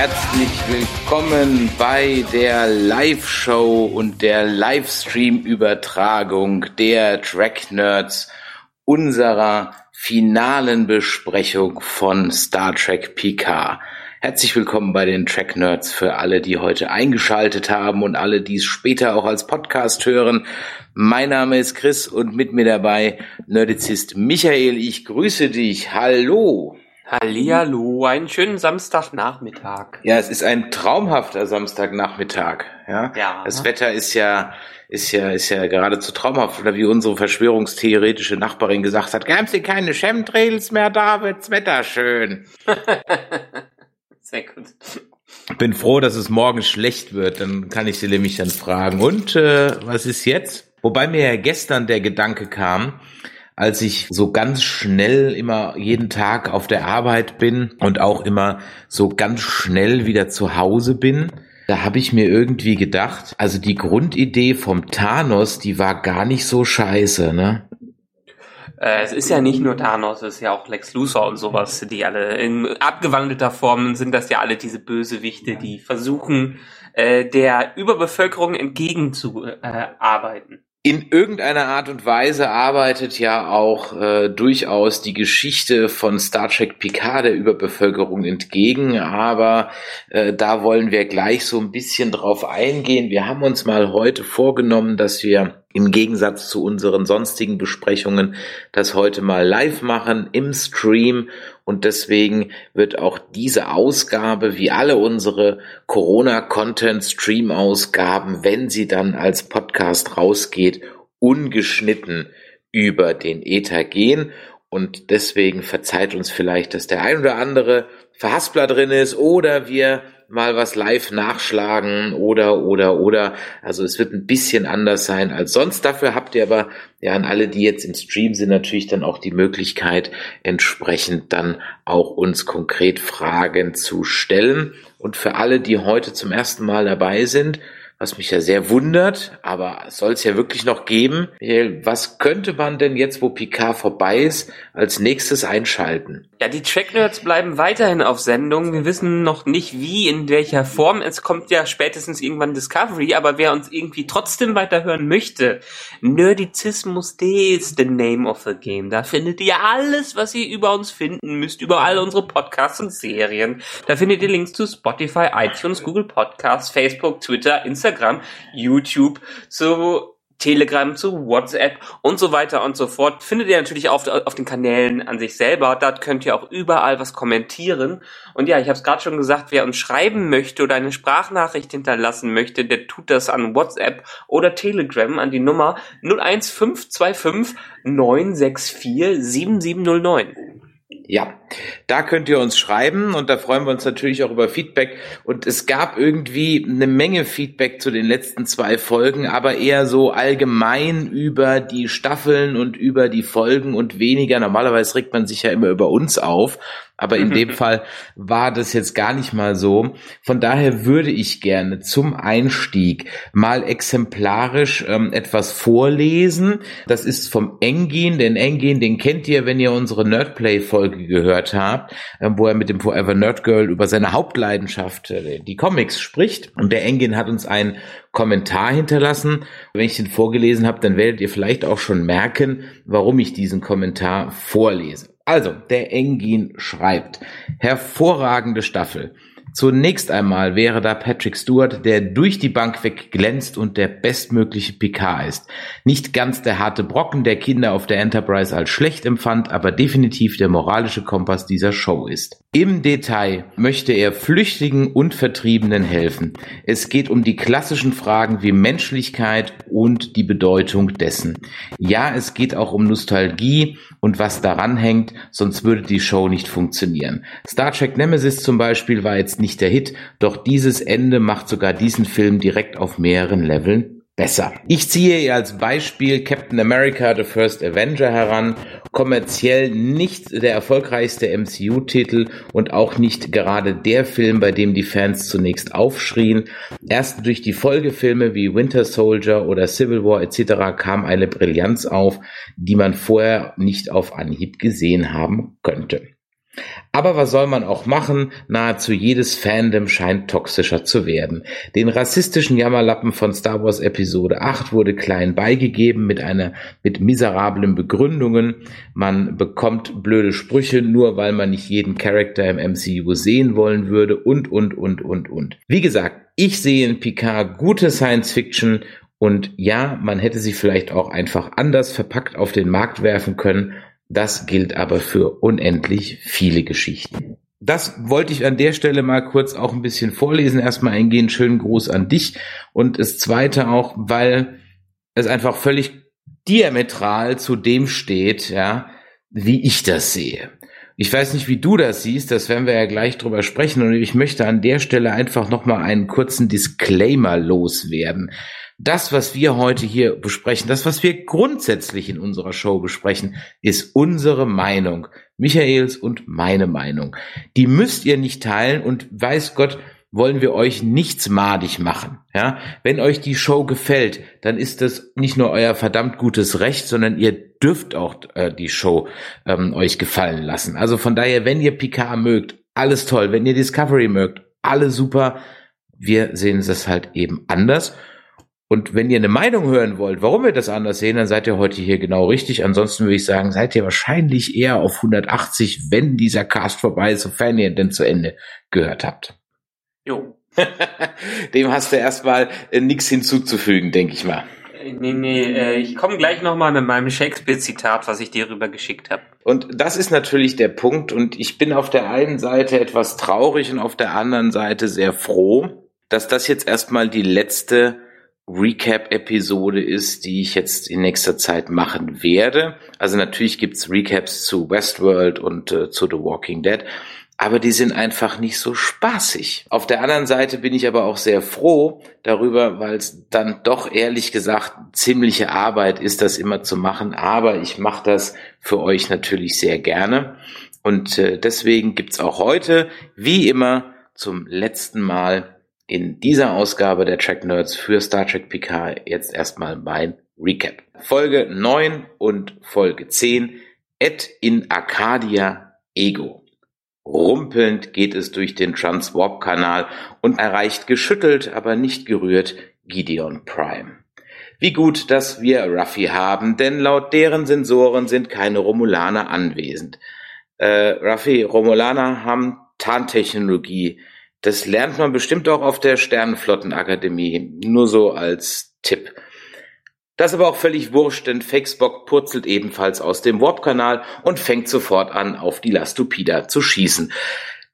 Herzlich willkommen bei der Live-Show und der Livestream-Übertragung der Track Nerds unserer finalen Besprechung von Star Trek Picard. Herzlich willkommen bei den Track Nerds für alle, die heute eingeschaltet haben und alle, die es später auch als Podcast hören. Mein Name ist Chris und mit mir dabei Nerdizist Michael. Ich grüße dich. Hallo. Hallihallo, einen schönen Samstagnachmittag. Ja, es ist ein traumhafter Samstagnachmittag. Ja. Ja. Das Wetter ist ja, ist ja, ist ja geradezu traumhaft. Oder wie unsere verschwörungstheoretische Nachbarin gesagt hat, gab's hier keine Chemtrails mehr, da wird's Wetter schön. Sehr gut. Bin froh, dass es morgen schlecht wird. Dann kann ich sie nämlich dann fragen. Und äh, was ist jetzt? Wobei mir ja gestern der Gedanke kam, als ich so ganz schnell immer jeden Tag auf der Arbeit bin und auch immer so ganz schnell wieder zu Hause bin, da habe ich mir irgendwie gedacht, also die Grundidee vom Thanos, die war gar nicht so scheiße, ne? Äh, es ist ja nicht nur Thanos, es ist ja auch Lex Luthor und sowas, die alle in abgewandelter Form sind das ja alle diese Bösewichte, die versuchen, äh, der Überbevölkerung entgegenzuarbeiten. In irgendeiner Art und Weise arbeitet ja auch äh, durchaus die Geschichte von Star Trek Picard der Überbevölkerung entgegen, aber äh, da wollen wir gleich so ein bisschen drauf eingehen. Wir haben uns mal heute vorgenommen, dass wir im Gegensatz zu unseren sonstigen Besprechungen das heute mal live machen im Stream. Und deswegen wird auch diese Ausgabe wie alle unsere Corona-Content-Stream-Ausgaben, wenn sie dann als Podcast rausgeht, ungeschnitten über den Ether gehen. Und deswegen verzeiht uns vielleicht, dass der ein oder andere Verhaspler drin ist oder wir mal was live nachschlagen oder, oder, oder. Also es wird ein bisschen anders sein als sonst. Dafür habt ihr aber ja an alle, die jetzt im Stream sind, natürlich dann auch die Möglichkeit, entsprechend dann auch uns konkret Fragen zu stellen. Und für alle, die heute zum ersten Mal dabei sind, was mich ja sehr wundert, aber soll es ja wirklich noch geben. Was könnte man denn jetzt, wo Picard vorbei ist, als nächstes einschalten? Ja, die Tracknerds bleiben weiterhin auf Sendung. Wir wissen noch nicht wie, in welcher Form. Es kommt ja spätestens irgendwann Discovery, aber wer uns irgendwie trotzdem weiterhören möchte, Nerdizismus.de ist the name of the game. Da findet ihr alles, was ihr über uns finden müsst, über all unsere Podcasts und Serien. Da findet ihr Links zu Spotify, iTunes, Google Podcasts, Facebook, Twitter, Instagram, YouTube, zu Telegram, zu WhatsApp und so weiter und so fort. Findet ihr natürlich auf, auf den Kanälen an sich selber. Dort könnt ihr auch überall was kommentieren. Und ja, ich habe es gerade schon gesagt, wer uns schreiben möchte oder eine Sprachnachricht hinterlassen möchte, der tut das an WhatsApp oder Telegram an die Nummer 01525 964 7709. Ja, da könnt ihr uns schreiben und da freuen wir uns natürlich auch über Feedback. Und es gab irgendwie eine Menge Feedback zu den letzten zwei Folgen, aber eher so allgemein über die Staffeln und über die Folgen und weniger. Normalerweise regt man sich ja immer über uns auf. Aber in dem Fall war das jetzt gar nicht mal so. Von daher würde ich gerne zum Einstieg mal exemplarisch ähm, etwas vorlesen. Das ist vom Engin. Den Engin, den kennt ihr, wenn ihr unsere Nerdplay-Folge gehört habt, äh, wo er mit dem Forever Nerd Girl über seine Hauptleidenschaft, äh, die Comics, spricht. Und der Engin hat uns einen Kommentar hinterlassen. Wenn ich den vorgelesen habe, dann werdet ihr vielleicht auch schon merken, warum ich diesen Kommentar vorlese. Also, der Engin schreibt, hervorragende Staffel. Zunächst einmal wäre da Patrick Stewart, der durch die Bank weg glänzt und der bestmögliche Picard ist. Nicht ganz der harte Brocken, der Kinder auf der Enterprise als schlecht empfand, aber definitiv der moralische Kompass dieser Show ist. Im Detail möchte er Flüchtigen und Vertriebenen helfen. Es geht um die klassischen Fragen wie Menschlichkeit, und die Bedeutung dessen. Ja, es geht auch um Nostalgie und was daran hängt, sonst würde die Show nicht funktionieren. Star Trek Nemesis zum Beispiel war jetzt nicht der Hit, doch dieses Ende macht sogar diesen Film direkt auf mehreren Leveln besser. Ich ziehe hier als Beispiel Captain America The First Avenger heran. Kommerziell nicht der erfolgreichste MCU-Titel und auch nicht gerade der Film, bei dem die Fans zunächst aufschrien. Erst durch die Folgefilme wie Winter Soldier oder Civil War etc. kam eine Brillanz auf, die man vorher nicht auf Anhieb gesehen haben könnte. Aber was soll man auch machen? Nahezu jedes Fandom scheint toxischer zu werden. Den rassistischen Jammerlappen von Star Wars Episode 8 wurde klein beigegeben mit einer, mit miserablen Begründungen. Man bekommt blöde Sprüche, nur weil man nicht jeden Charakter im MCU sehen wollen würde und, und, und, und, und. Wie gesagt, ich sehe in Picard gute Science Fiction und ja, man hätte sie vielleicht auch einfach anders verpackt auf den Markt werfen können das gilt aber für unendlich viele Geschichten. Das wollte ich an der Stelle mal kurz auch ein bisschen vorlesen. Erstmal eingehen, schönen Gruß an dich. Und das zweite auch, weil es einfach völlig diametral zu dem steht, ja, wie ich das sehe. Ich weiß nicht, wie du das siehst, das werden wir ja gleich drüber sprechen und ich möchte an der Stelle einfach nochmal einen kurzen Disclaimer loswerden das, was wir heute hier besprechen, das, was wir grundsätzlich in unserer Show besprechen, ist unsere Meinung. Michaels und meine Meinung. Die müsst ihr nicht teilen und weiß Gott, wollen wir euch nichts madig machen. Ja, wenn euch die Show gefällt, dann ist das nicht nur euer verdammt gutes Recht, sondern ihr dürft auch äh, die Show ähm, euch gefallen lassen. Also von daher, wenn ihr Picard mögt, alles toll. Wenn ihr Discovery mögt, alle super. Wir sehen es halt eben anders. Und wenn ihr eine Meinung hören wollt, warum wir das anders sehen, dann seid ihr heute hier genau richtig. Ansonsten würde ich sagen, seid ihr wahrscheinlich eher auf 180, wenn dieser Cast vorbei ist, sofern ihr denn zu Ende gehört habt. Jo. Dem hast du erstmal äh, nichts hinzuzufügen, denke ich mal. Äh, nee, nee, äh, ich komme gleich nochmal mit meinem Shakespeare-Zitat, was ich dir rüber geschickt habe. Und das ist natürlich der Punkt. Und ich bin auf der einen Seite etwas traurig und auf der anderen Seite sehr froh, dass das jetzt erstmal die letzte Recap-Episode ist, die ich jetzt in nächster Zeit machen werde. Also natürlich gibt's Recaps zu Westworld und äh, zu The Walking Dead, aber die sind einfach nicht so spaßig. Auf der anderen Seite bin ich aber auch sehr froh darüber, weil es dann doch ehrlich gesagt ziemliche Arbeit ist, das immer zu machen. Aber ich mache das für euch natürlich sehr gerne. Und äh, deswegen gibt's auch heute, wie immer, zum letzten Mal in dieser Ausgabe der Track Nerds für Star Trek Picard jetzt erstmal mein Recap. Folge 9 und Folge 10 Et in Arcadia Ego. Rumpelnd geht es durch den Transwarp-Kanal und erreicht geschüttelt, aber nicht gerührt Gideon Prime. Wie gut, dass wir Ruffy haben, denn laut deren Sensoren sind keine Romulaner anwesend. Äh, Ruffy, Romulaner haben Tarntechnologie, das lernt man bestimmt auch auf der Sternenflottenakademie. Nur so als Tipp. Das ist aber auch völlig wurscht, denn Fakesbock purzelt ebenfalls aus dem Warp-Kanal und fängt sofort an, auf die Lastupida zu schießen.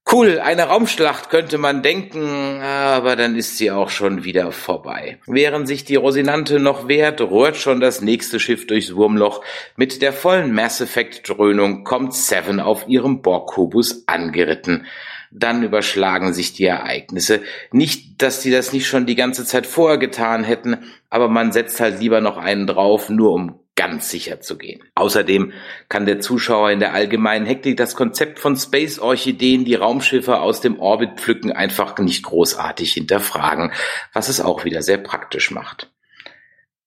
Cool, eine Raumschlacht könnte man denken, aber dann ist sie auch schon wieder vorbei. Während sich die Rosinante noch wehrt, rührt schon das nächste Schiff durchs Wurmloch. Mit der vollen Mass Effect Dröhnung kommt Seven auf ihrem Borg-Kubus angeritten dann überschlagen sich die Ereignisse. Nicht, dass die das nicht schon die ganze Zeit vorher getan hätten, aber man setzt halt lieber noch einen drauf, nur um ganz sicher zu gehen. Außerdem kann der Zuschauer in der allgemeinen Hektik das Konzept von Space-Orchideen, die Raumschiffe aus dem Orbit pflücken, einfach nicht großartig hinterfragen, was es auch wieder sehr praktisch macht.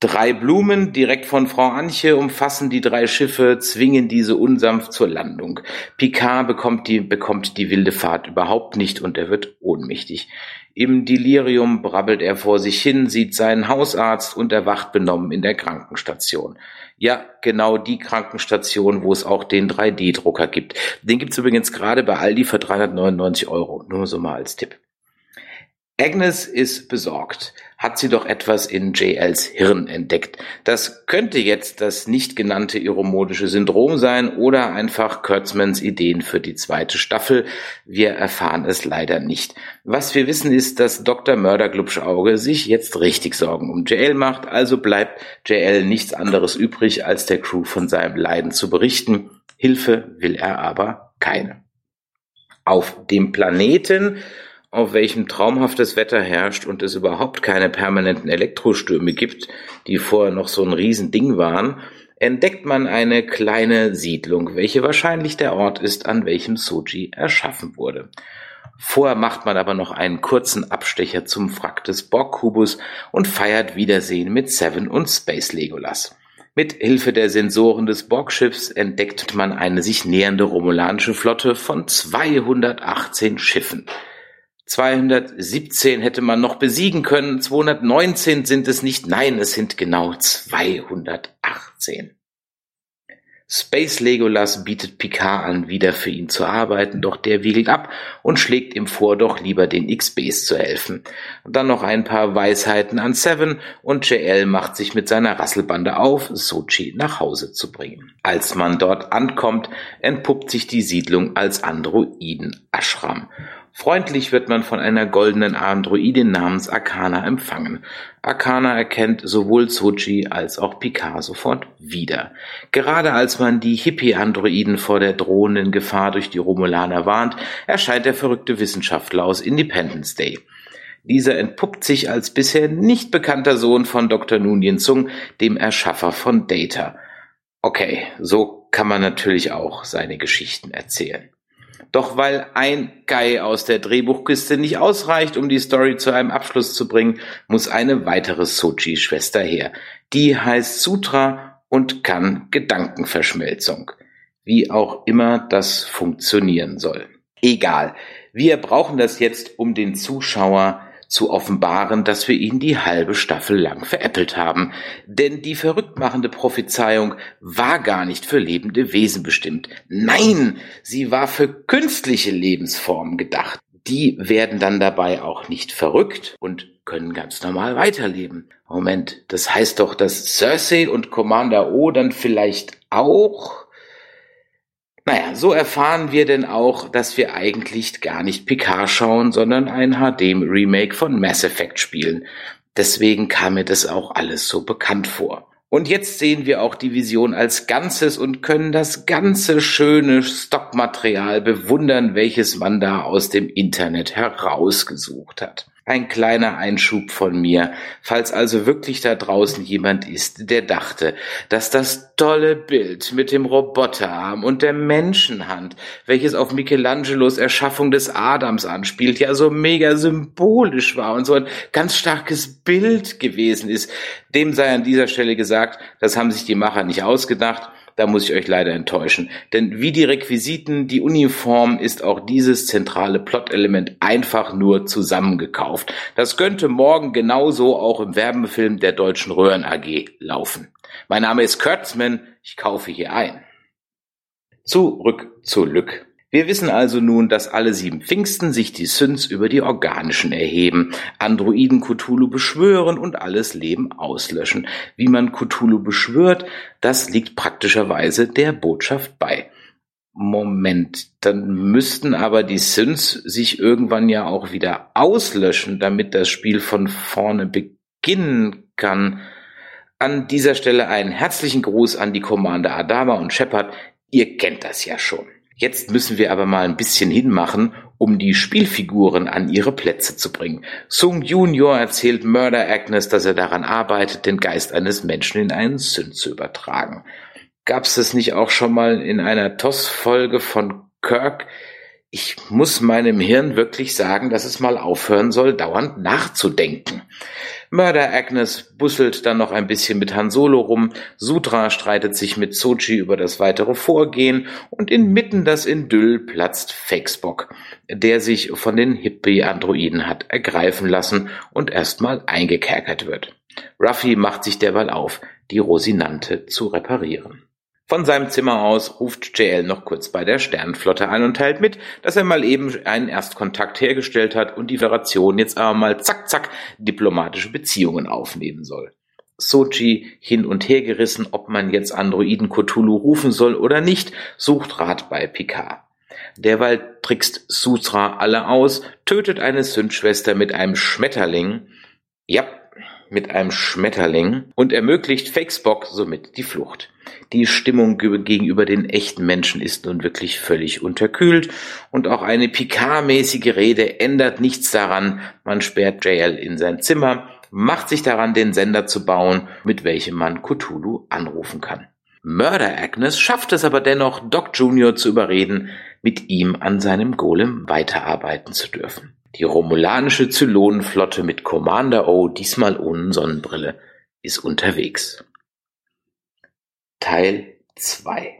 Drei Blumen direkt von Frau Anche umfassen die drei Schiffe, zwingen diese unsanft zur Landung. Picard bekommt die, bekommt die wilde Fahrt überhaupt nicht und er wird ohnmächtig. Im Delirium brabbelt er vor sich hin, sieht seinen Hausarzt und erwacht benommen in der Krankenstation. Ja, genau die Krankenstation, wo es auch den 3D-Drucker gibt. Den gibt's übrigens gerade bei Aldi für 399 Euro. Nur so mal als Tipp. Agnes ist besorgt. Hat sie doch etwas in JLs Hirn entdeckt. Das könnte jetzt das nicht genannte iromodische Syndrom sein oder einfach Kurtzmans Ideen für die zweite Staffel. Wir erfahren es leider nicht. Was wir wissen ist, dass Dr. Mörderglubschauge sich jetzt richtig Sorgen um JL macht, also bleibt JL nichts anderes übrig, als der Crew von seinem Leiden zu berichten. Hilfe will er aber keine. Auf dem Planeten auf welchem traumhaftes Wetter herrscht und es überhaupt keine permanenten Elektrostürme gibt, die vorher noch so ein Riesending waren, entdeckt man eine kleine Siedlung, welche wahrscheinlich der Ort ist, an welchem Soji erschaffen wurde. Vorher macht man aber noch einen kurzen Abstecher zum Wrack des Borg-Kubus und feiert Wiedersehen mit Seven und Space Legolas. Mit Hilfe der Sensoren des Borg-Schiffs entdeckt man eine sich nähernde romulanische Flotte von 218 Schiffen. 217 hätte man noch besiegen können, 219 sind es nicht, nein, es sind genau 218. Space Legolas bietet Picard an, wieder für ihn zu arbeiten, doch der wiegelt ab und schlägt ihm vor, doch lieber den XBs zu helfen. Dann noch ein paar Weisheiten an Seven und JL macht sich mit seiner Rasselbande auf, Sochi nach Hause zu bringen. Als man dort ankommt, entpuppt sich die Siedlung als Androiden-Ashram Freundlich wird man von einer goldenen Androidin namens Arcana empfangen. Arcana erkennt sowohl Soji als auch Picard sofort wieder. Gerade als man die Hippie-Androiden vor der drohenden Gefahr durch die Romulaner warnt, erscheint der verrückte Wissenschaftler aus Independence Day. Dieser entpuppt sich als bisher nicht bekannter Sohn von Dr. Nunien Zung, dem Erschaffer von Data. Okay, so kann man natürlich auch seine Geschichten erzählen. Doch weil ein Guy aus der Drehbuchkiste nicht ausreicht, um die Story zu einem Abschluss zu bringen, muss eine weitere Sochi-Schwester her. Die heißt Sutra und kann Gedankenverschmelzung. Wie auch immer das funktionieren soll. Egal. Wir brauchen das jetzt, um den Zuschauer zu offenbaren, dass wir ihn die halbe Staffel lang veräppelt haben. Denn die verrücktmachende Prophezeiung war gar nicht für lebende Wesen bestimmt. Nein, sie war für künstliche Lebensformen gedacht. Die werden dann dabei auch nicht verrückt und können ganz normal weiterleben. Moment, das heißt doch, dass Cersei und Commander O dann vielleicht auch naja, so erfahren wir denn auch, dass wir eigentlich gar nicht Picard schauen, sondern ein HD-Remake von Mass Effect spielen. Deswegen kam mir das auch alles so bekannt vor. Und jetzt sehen wir auch die Vision als Ganzes und können das ganze schöne Stockmaterial bewundern, welches man da aus dem Internet herausgesucht hat. Ein kleiner Einschub von mir, falls also wirklich da draußen jemand ist, der dachte, dass das tolle Bild mit dem Roboterarm und der Menschenhand, welches auf Michelangelos Erschaffung des Adams anspielt, ja so mega symbolisch war und so ein ganz starkes Bild gewesen ist, dem sei an dieser Stelle gesagt, das haben sich die Macher nicht ausgedacht, da muss ich euch leider enttäuschen. Denn wie die Requisiten, die Uniform ist auch dieses zentrale Plot-Element einfach nur zusammengekauft. Das könnte morgen genauso auch im Werbefilm der Deutschen Röhren AG laufen. Mein Name ist Kurtzman, ich kaufe hier ein. Zurück zu Lück. Wir wissen also nun, dass alle sieben Pfingsten sich die Synths über die Organischen erheben, Androiden Cthulhu beschwören und alles Leben auslöschen. Wie man Cthulhu beschwört, das liegt praktischerweise der Botschaft bei. Moment, dann müssten aber die Synths sich irgendwann ja auch wieder auslöschen, damit das Spiel von vorne beginnen kann. An dieser Stelle einen herzlichen Gruß an die Commander Adama und Shepard. Ihr kennt das ja schon. Jetzt müssen wir aber mal ein bisschen hinmachen, um die Spielfiguren an ihre Plätze zu bringen. Sung Junior erzählt Murder Agnes, dass er daran arbeitet, den Geist eines Menschen in einen Sünd zu übertragen. Gab's das nicht auch schon mal in einer TOS-Folge von Kirk? Ich muss meinem Hirn wirklich sagen, dass es mal aufhören soll, dauernd nachzudenken. Mörder Agnes busselt dann noch ein bisschen mit Han Solo rum, Sutra streitet sich mit Sochi über das weitere Vorgehen und inmitten das Idyll platzt Fakespock, der sich von den Hippie-Androiden hat ergreifen lassen und erstmal eingekerkert wird. Ruffy macht sich derweil auf, die Rosinante zu reparieren. Von seinem Zimmer aus ruft JL noch kurz bei der Sternenflotte an und teilt mit, dass er mal eben einen Erstkontakt hergestellt hat und die Föderation jetzt aber mal zack zack diplomatische Beziehungen aufnehmen soll. Sochi hin und her gerissen, ob man jetzt Androiden Cthulhu rufen soll oder nicht, sucht Rat bei Picard. Derweil trickst Sutra alle aus, tötet eine Sündschwester mit einem Schmetterling. Ja, mit einem Schmetterling und ermöglicht Fakespock somit die Flucht. Die Stimmung gegenüber den echten Menschen ist nun wirklich völlig unterkühlt und auch eine Picard-mäßige Rede ändert nichts daran. Man sperrt JL in sein Zimmer, macht sich daran, den Sender zu bauen, mit welchem man Cthulhu anrufen kann. Murder Agnes schafft es aber dennoch, Doc Jr. zu überreden, mit ihm an seinem Golem weiterarbeiten zu dürfen. Die romulanische Zylonenflotte mit Commander O, diesmal ohne Sonnenbrille, ist unterwegs. Teil 2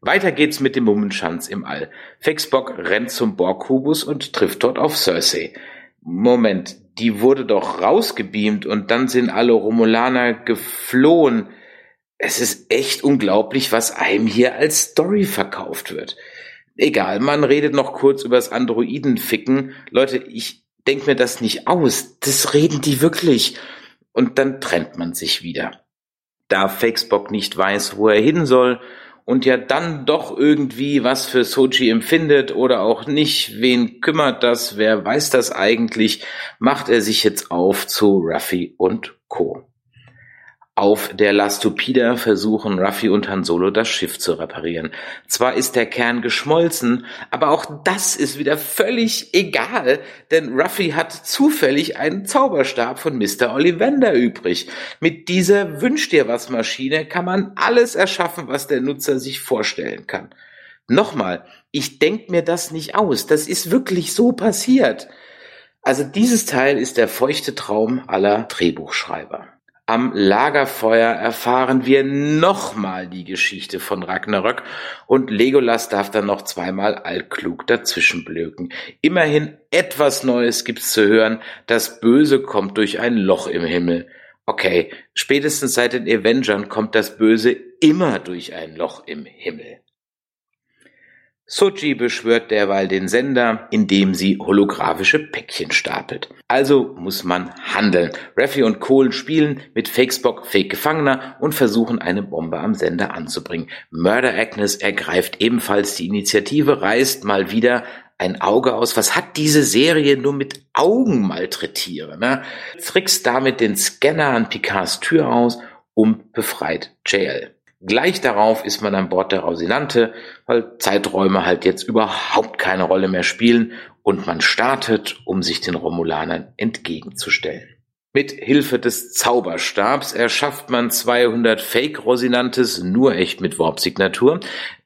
Weiter geht's mit dem Mummenschanz im All. Fexbock rennt zum Borg-Kubus und trifft dort auf Cersei. Moment, die wurde doch rausgebeamt und dann sind alle Romulaner geflohen. Es ist echt unglaublich, was einem hier als Story verkauft wird. Egal, man redet noch kurz über das Androidenficken. Leute, ich denk mir das nicht aus. Das reden die wirklich. Und dann trennt man sich wieder. Da Fakesbock nicht weiß, wo er hin soll und ja dann doch irgendwie was für Sochi empfindet oder auch nicht, wen kümmert das, wer weiß das eigentlich, macht er sich jetzt auf zu Ruffy und Co. Auf der Lastupida versuchen Ruffy und Han Solo das Schiff zu reparieren. Zwar ist der Kern geschmolzen, aber auch das ist wieder völlig egal, denn Ruffy hat zufällig einen Zauberstab von Mr. Ollivander übrig. Mit dieser Wünsch dir was Maschine kann man alles erschaffen, was der Nutzer sich vorstellen kann. Nochmal, ich denk mir das nicht aus, das ist wirklich so passiert. Also dieses Teil ist der feuchte Traum aller Drehbuchschreiber. Am Lagerfeuer erfahren wir nochmal die Geschichte von Ragnarök und Legolas darf dann noch zweimal altklug dazwischenblöken. Immerhin etwas Neues gibt's zu hören. Das Böse kommt durch ein Loch im Himmel. Okay, spätestens seit den Avengern kommt das Böse immer durch ein Loch im Himmel. Sochi beschwört derweil den Sender, indem sie holographische Päckchen stapelt. Also muss man handeln. Raffi und Kohlen spielen mit Fakesbock Fake Gefangener und versuchen eine Bombe am Sender anzubringen. Murder Agnes ergreift ebenfalls die Initiative, reißt mal wieder ein Auge aus. Was hat diese Serie nur mit Augen malträtieren? Ne? Trickst damit den Scanner an Picards Tür aus und befreit JL. Gleich darauf ist man an Bord der Rosinante, weil Zeiträume halt jetzt überhaupt keine Rolle mehr spielen und man startet, um sich den Romulanern entgegenzustellen. Mit Hilfe des Zauberstabs erschafft man 200 Fake-Rosinantes, nur echt mit Warp-Signatur.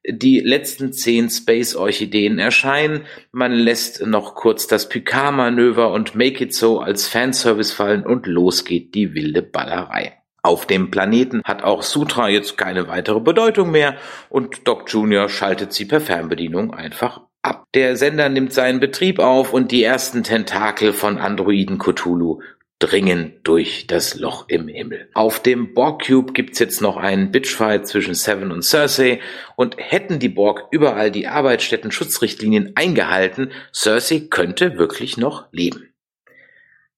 Die letzten zehn Space-Orchideen erscheinen. Man lässt noch kurz das Picard-Manöver und Make It So als Fanservice fallen und los geht die wilde Ballerei. Auf dem Planeten hat auch Sutra jetzt keine weitere Bedeutung mehr und Doc Jr. schaltet sie per Fernbedienung einfach ab. Der Sender nimmt seinen Betrieb auf und die ersten Tentakel von Androiden Cthulhu dringen durch das Loch im Himmel. Auf dem Borg Cube gibt's jetzt noch einen Bitchfight zwischen Seven und Cersei und hätten die Borg überall die Arbeitsstätten-Schutzrichtlinien eingehalten, Cersei könnte wirklich noch leben.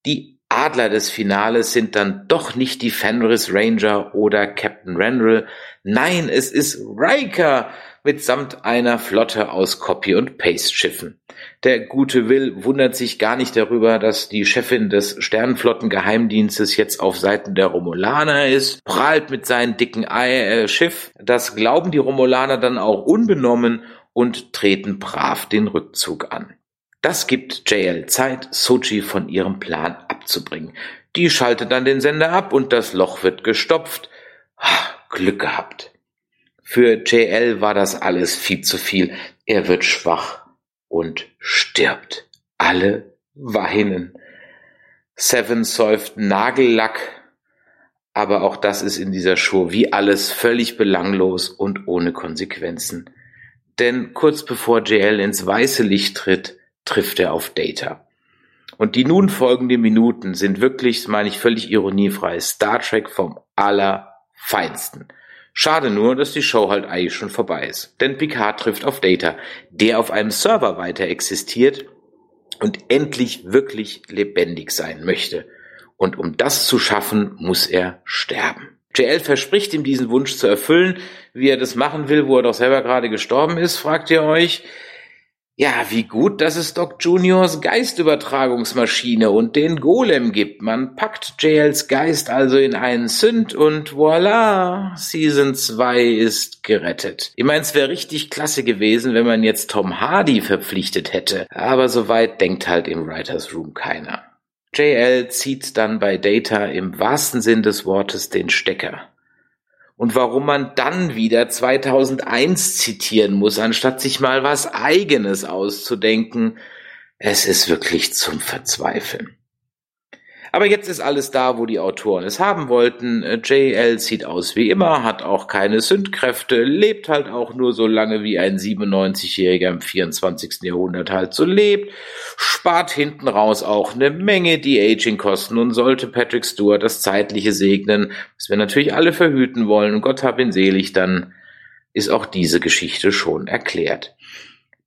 Die Adler des Finales sind dann doch nicht die Fenris Ranger oder Captain Randall. Nein, es ist Riker mitsamt einer Flotte aus Copy- und Paste-Schiffen. Der gute Will wundert sich gar nicht darüber, dass die Chefin des Sternenflottengeheimdienstes jetzt auf Seiten der Romulaner ist, prahlt mit seinem dicken Ei, äh, Schiff. Das glauben die Romulaner dann auch unbenommen und treten brav den Rückzug an. Das gibt JL Zeit, Sochi von ihrem Plan abzubringen. Die schaltet dann den Sender ab und das Loch wird gestopft. Glück gehabt. Für JL war das alles viel zu viel. Er wird schwach und stirbt. Alle weinen. Seven säuft Nagellack, aber auch das ist in dieser Show wie alles völlig belanglos und ohne Konsequenzen. Denn kurz bevor JL ins weiße Licht tritt, trifft er auf Data. Und die nun folgenden Minuten sind wirklich, das meine ich völlig ironiefrei, Star Trek vom allerfeinsten. Schade nur, dass die Show halt eigentlich schon vorbei ist. Denn Picard trifft auf Data, der auf einem Server weiter existiert und endlich wirklich lebendig sein möchte. Und um das zu schaffen, muss er sterben. JL verspricht ihm diesen Wunsch zu erfüllen. Wie er das machen will, wo er doch selber gerade gestorben ist, fragt ihr euch. Ja, wie gut, dass es Doc Juniors Geistübertragungsmaschine und den Golem gibt. Man packt JLs Geist also in einen Sünd und voila, Season 2 ist gerettet. Ich meine, es wäre richtig klasse gewesen, wenn man jetzt Tom Hardy verpflichtet hätte. Aber soweit denkt halt im Writers Room keiner. JL zieht dann bei Data im wahrsten Sinn des Wortes den Stecker und warum man dann wieder 2001 zitieren muss, anstatt sich mal was eigenes auszudenken. Es ist wirklich zum Verzweifeln. Aber jetzt ist alles da, wo die Autoren es haben wollten. JL sieht aus wie immer, hat auch keine Sündkräfte, lebt halt auch nur so lange, wie ein 97-Jähriger im 24. Jahrhundert halt so lebt, spart hinten raus auch eine Menge die Aging-Kosten und sollte Patrick Stewart das Zeitliche segnen, was wir natürlich alle verhüten wollen, und Gott hab ihn selig, dann ist auch diese Geschichte schon erklärt.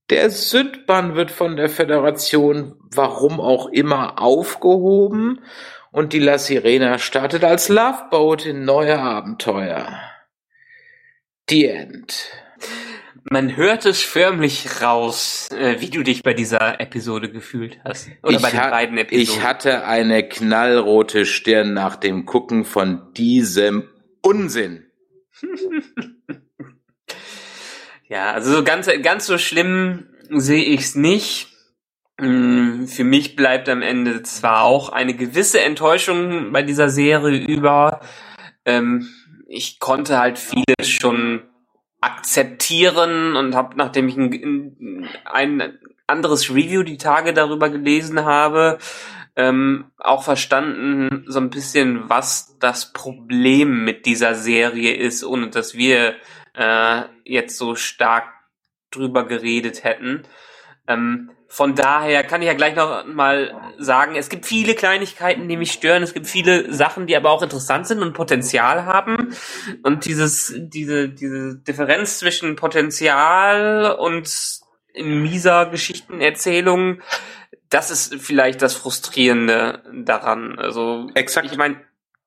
Der Sündbann wird von der Föderation, warum auch immer, aufgehoben und die La Sirena startet als Loveboat in neue Abenteuer. The End. Man hört es förmlich raus, äh, wie du dich bei dieser Episode gefühlt hast. Oder ich bei den ha- beiden Episoden. Ich hatte eine knallrote Stirn nach dem Gucken von diesem Unsinn. Ja, also so ganz, ganz so schlimm sehe ich's nicht. Mm, Für mich bleibt am Ende zwar auch eine gewisse Enttäuschung bei dieser Serie über. Ähm, ich konnte halt vieles schon akzeptieren und habe, nachdem ich ein, ein anderes Review die Tage darüber gelesen habe, ähm, auch verstanden so ein bisschen, was das Problem mit dieser Serie ist, ohne dass wir äh, jetzt so stark drüber geredet hätten. Ähm, von daher kann ich ja gleich noch mal sagen, es gibt viele Kleinigkeiten, die mich stören. Es gibt viele Sachen, die aber auch interessant sind und Potenzial haben. Und dieses, diese, diese Differenz zwischen Potenzial und in mieser Geschichtenerzählung, das ist vielleicht das Frustrierende daran. Also Exakt. ich meine,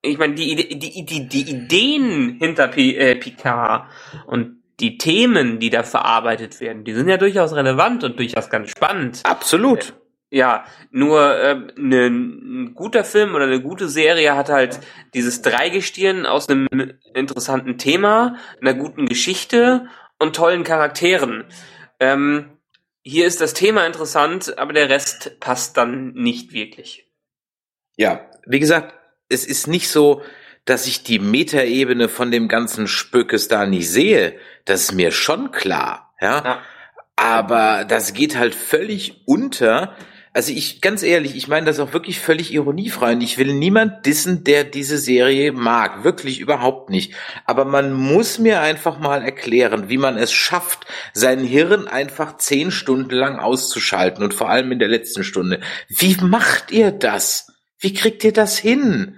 ich meine, die, die, die, die Ideen hinter P äh, Picard und die Themen, die da verarbeitet werden, die sind ja durchaus relevant und durchaus ganz spannend. Absolut. Ja, nur ähm, ne, ein guter Film oder eine gute Serie hat halt dieses Dreigestirn aus einem interessanten Thema, einer guten Geschichte und tollen Charakteren. Ähm, hier ist das Thema interessant, aber der Rest passt dann nicht wirklich. Ja, wie gesagt, es ist nicht so, dass ich die Metaebene von dem ganzen Spökes da nicht sehe. Das ist mir schon klar, ja. Ja. Aber das geht halt völlig unter. Also ich, ganz ehrlich, ich meine das auch wirklich völlig ironiefrei und ich will niemand dissen, der diese Serie mag. Wirklich überhaupt nicht. Aber man muss mir einfach mal erklären, wie man es schafft, sein Hirn einfach zehn Stunden lang auszuschalten und vor allem in der letzten Stunde. Wie macht ihr das? Wie kriegt ihr das hin?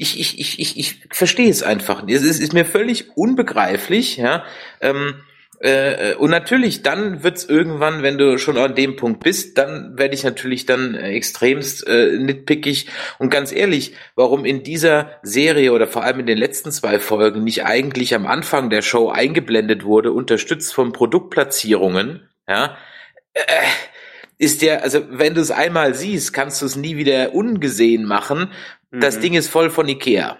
Ich, ich, ich, ich, ich verstehe es einfach nicht. Es ist, mir völlig unbegreiflich, ja. Ähm, äh, und natürlich, dann wird's irgendwann, wenn du schon an dem Punkt bist, dann werde ich natürlich dann äh, extremst äh, nitpickig. Und ganz ehrlich, warum in dieser Serie oder vor allem in den letzten zwei Folgen nicht eigentlich am Anfang der Show eingeblendet wurde, unterstützt von Produktplatzierungen, ja, äh, ist der, also wenn du es einmal siehst, kannst du es nie wieder ungesehen machen. Das Mhm. Ding ist voll von Ikea.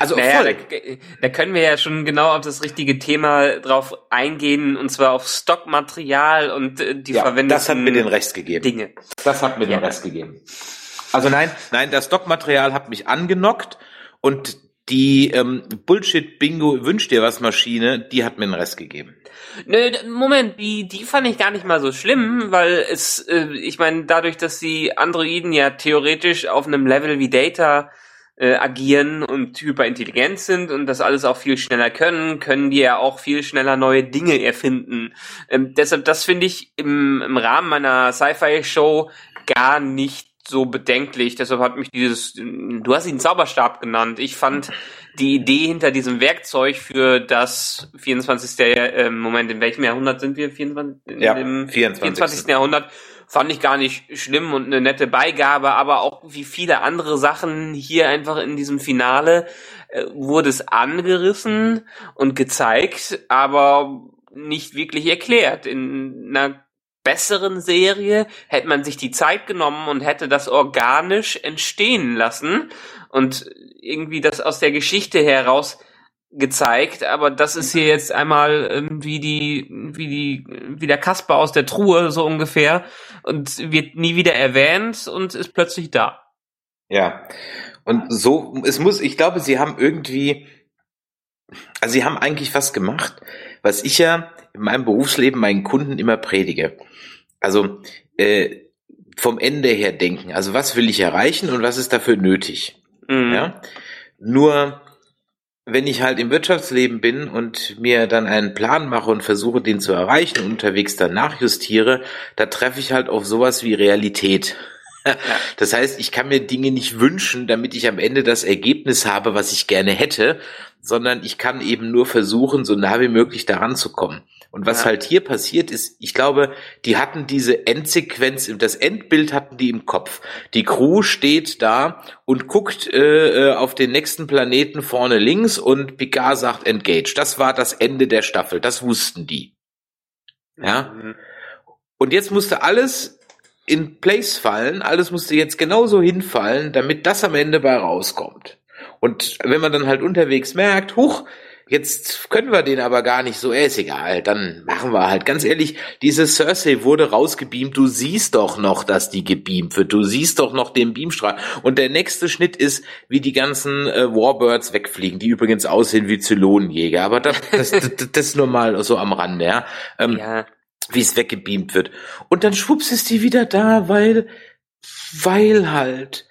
Also Naja, voll. da, da können wir ja schon genau auf das richtige Thema drauf eingehen, und zwar auf Stockmaterial und äh, die Ja, verwendeten das hat mir den Rest gegeben. Dinge. Das hat mir Ja. den Rest gegeben. Also nein, nein, das Stockmaterial hat mich angenockt und die ähm, Bullshit-Bingo wünscht dir was Maschine, die hat mir den Rest gegeben. Nö, Moment, die, die fand ich gar nicht mal so schlimm, weil es, äh, ich meine, dadurch, dass die Androiden ja theoretisch auf einem Level wie Data äh, agieren und hyperintelligent sind und das alles auch viel schneller können, können die ja auch viel schneller neue Dinge erfinden. Ähm, deshalb, das finde ich im, im Rahmen meiner Sci-Fi-Show gar nicht so bedenklich. Deshalb hat mich dieses, du hast ihn Zauberstab genannt. Ich fand die Idee hinter diesem Werkzeug für das 24. Äh, Moment, in welchem Jahrhundert sind wir? 24, in Ja, dem 24. 24. Jahrhundert fand ich gar nicht schlimm und eine nette Beigabe, aber auch wie viele andere Sachen hier einfach in diesem Finale äh, wurde es angerissen und gezeigt, aber nicht wirklich erklärt. In einer besseren Serie hätte man sich die Zeit genommen und hätte das organisch entstehen lassen und irgendwie das aus der Geschichte heraus gezeigt, aber das ist hier jetzt einmal ähm, wie die, wie die, wie der Kasper aus der Truhe, so ungefähr, und wird nie wieder erwähnt und ist plötzlich da. Ja. Und so, es muss, ich glaube, sie haben irgendwie, also sie haben eigentlich was gemacht, was ich ja in meinem Berufsleben meinen Kunden immer predige. Also äh, vom Ende her denken. Also was will ich erreichen und was ist dafür nötig? Mhm. Ja. Nur wenn ich halt im Wirtschaftsleben bin und mir dann einen Plan mache und versuche, den zu erreichen und unterwegs dann nachjustiere, da treffe ich halt auf sowas wie Realität. Das heißt, ich kann mir Dinge nicht wünschen, damit ich am Ende das Ergebnis habe, was ich gerne hätte, sondern ich kann eben nur versuchen, so nah wie möglich daran zu kommen. Und was Ja. halt hier passiert ist, ich glaube, die hatten diese Endsequenz, das Endbild hatten die im Kopf. Die Crew steht da und guckt äh, äh, auf den nächsten Planeten vorne links und Picard sagt Engage. Das war das Ende der Staffel, das wussten die. Ja. Mhm. Und jetzt musste alles in place fallen, alles musste jetzt genauso hinfallen, damit das am Ende bei rauskommt. Und wenn man dann halt unterwegs merkt, huch, jetzt können wir den aber gar nicht so, äh, ist egal, dann machen wir halt. Ganz ehrlich, diese Cersei wurde rausgebeamt, du siehst doch noch, dass die gebeamt wird, du siehst doch noch den Beamstrahl. Und der nächste Schnitt ist, wie die ganzen äh, Warbirds wegfliegen, die übrigens aussehen wie Zylonenjäger, aber das, das, das, das nur mal so am Rande, ja. Ähm, Ja, wie es weggebeamt wird. Und dann schwupps ist die wieder da, weil, weil halt,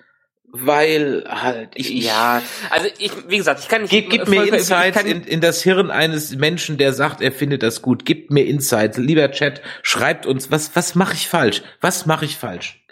weil halt, ich, ich ja, also ich, wie gesagt, ich kann nicht. Gib, gib mir Insights in, in das Hirn eines Menschen, der sagt, er findet das gut. Gib mir Insights. Lieber Chat, schreibt uns, was, was mache ich falsch? Was mache ich falsch?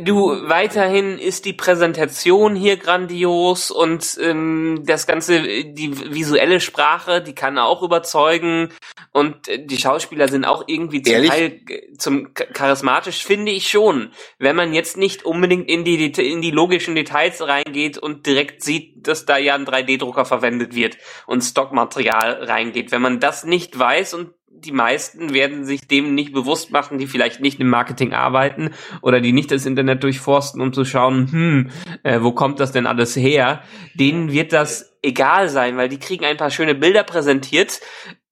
Du, weiterhin ist die Präsentation hier grandios und ähm, das ganze, die visuelle Sprache, die kann auch überzeugen und äh, die Schauspieler sind auch irgendwie zum Ehrlich? Teil äh, zum ch- charismatisch, finde ich schon. Wenn man jetzt nicht unbedingt in die, in die logischen Details reingeht und direkt sieht, dass da ja ein 3D-Drucker verwendet wird und Stockmaterial reingeht. Wenn man das nicht weiß und die meisten werden sich dem nicht bewusst machen, die vielleicht nicht im Marketing arbeiten oder die nicht das Internet durchforsten, um zu schauen, hm, äh, wo kommt das denn alles her? Denen wird das egal sein, weil die kriegen ein paar schöne Bilder präsentiert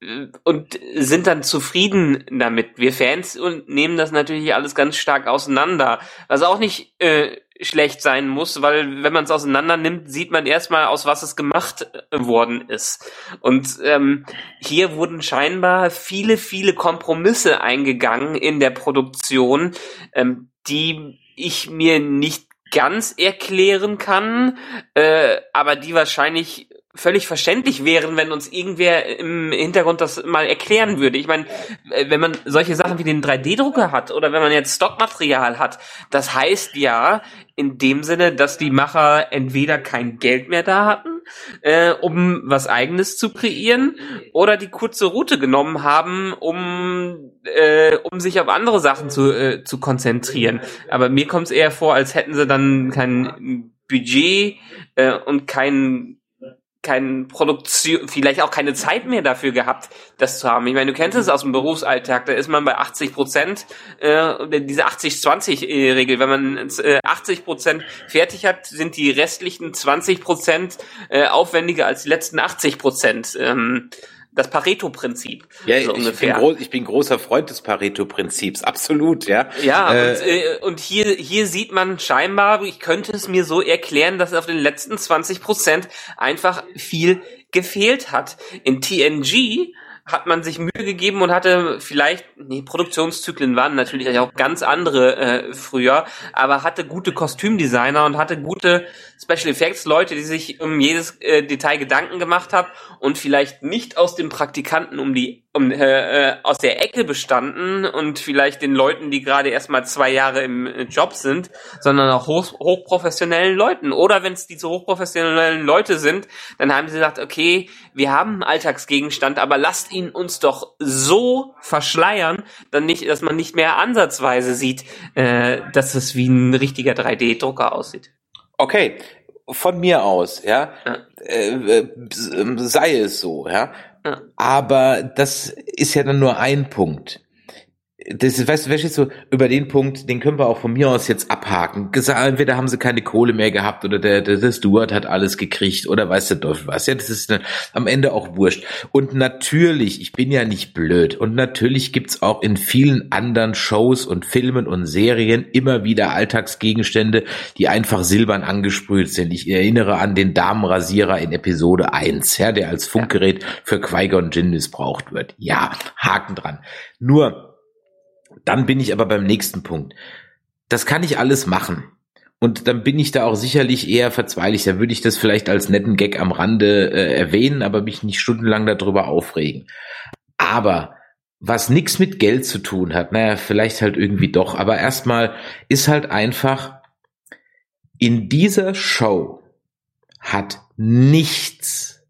äh, und sind dann zufrieden damit. Wir Fans und nehmen das natürlich alles ganz stark auseinander, was auch nicht äh, schlecht sein muss, weil wenn man es auseinander nimmt, sieht man erstmal, aus was es gemacht äh, worden ist. Und ähm, hier wurden scheinbar viele, viele Kompromisse eingegangen in der Produktion, ähm, die ich mir nicht ganz erklären kann, äh, aber die wahrscheinlich völlig verständlich wären, wenn uns irgendwer im Hintergrund das mal erklären würde. Ich meine, äh, wenn man solche Sachen wie den 3D-Drucker hat oder wenn man jetzt Stockmaterial hat, das heißt ja in dem Sinne, dass die Macher entweder kein Geld mehr da hatten, äh, um was eigenes zu kreieren, oder die kurze Route genommen haben, um äh, um sich auf andere Sachen zu äh, zu konzentrieren. Aber mir kommt es eher vor, als hätten sie dann kein Budget äh, und kein kein Produktion, vielleicht auch keine Zeit mehr dafür gehabt, das zu haben. Ich meine, du kennst es aus dem Berufsalltag, da ist man bei 80 Prozent, äh, diese 80-20-Regel, wenn man äh, 80 Prozent fertig hat, sind die restlichen 20 Prozent äh, aufwendiger als die letzten 80 Prozent. Ähm, das Pareto-Prinzip. Ja, so ich, bin groß, ich bin großer Freund des Pareto-Prinzips, absolut, ja. Ja, Äh, und, äh, und hier, hier sieht man scheinbar, ich könnte es mir so erklären, dass auf den letzten 20 Prozent einfach viel gefehlt hat. In TNG hat man sich Mühe gegeben und hatte vielleicht, nee, Produktionszyklen waren natürlich auch ganz andere äh, früher, aber hatte gute Kostümdesigner und hatte gute Special Effects Leute, die sich um jedes äh, Detail Gedanken gemacht haben und vielleicht nicht aus dem Praktikanten um die um, äh, äh, aus der Ecke bestanden und vielleicht den Leuten, die gerade erst mal zwei Jahre im äh, Job sind, sondern auch hoch, hochprofessionellen Leuten. Oder wenn es diese hochprofessionellen Leute sind, dann haben sie gesagt, okay, wir haben einen Alltagsgegenstand, aber lasst ihn uns doch so verschleiern, dann nicht, dass man nicht mehr ansatzweise sieht, äh, dass es wie ein richtiger 3D-Drucker aussieht. Okay, von mir aus, ja, Ja. Äh, äh, sei es so, ja. Ja. Aber das ist ja dann nur ein Punkt. Das ist, weißt du, verstehst du, über den Punkt, den können wir auch von mir aus jetzt abhaken. Entweder haben sie keine Kohle mehr gehabt oder der, der, der Steward hat alles gekriegt oder weiß der Teufel was. Ja, das ist dann am Ende auch wurscht. Und natürlich, ich bin ja nicht blöd. Und natürlich gibt's auch in vielen anderen Shows und Filmen und Serien immer wieder Alltagsgegenstände, die einfach silbern angesprüht sind. Ich erinnere an den Damenrasierer in Episode 1, ja, der als Funkgerät für Qui-Gon Jinn missbraucht wird. Ja, Haken dran. Nur, dann bin ich aber beim nächsten Punkt. Das kann ich alles machen. Und dann bin ich da auch sicherlich eher verzweifelt. Da würde ich das vielleicht als netten Gag am Rande äh, erwähnen, aber mich nicht stundenlang darüber aufregen. Aber was nichts mit Geld zu tun hat, naja, vielleicht halt irgendwie doch. Aber erstmal ist halt einfach, in dieser Show hat nichts,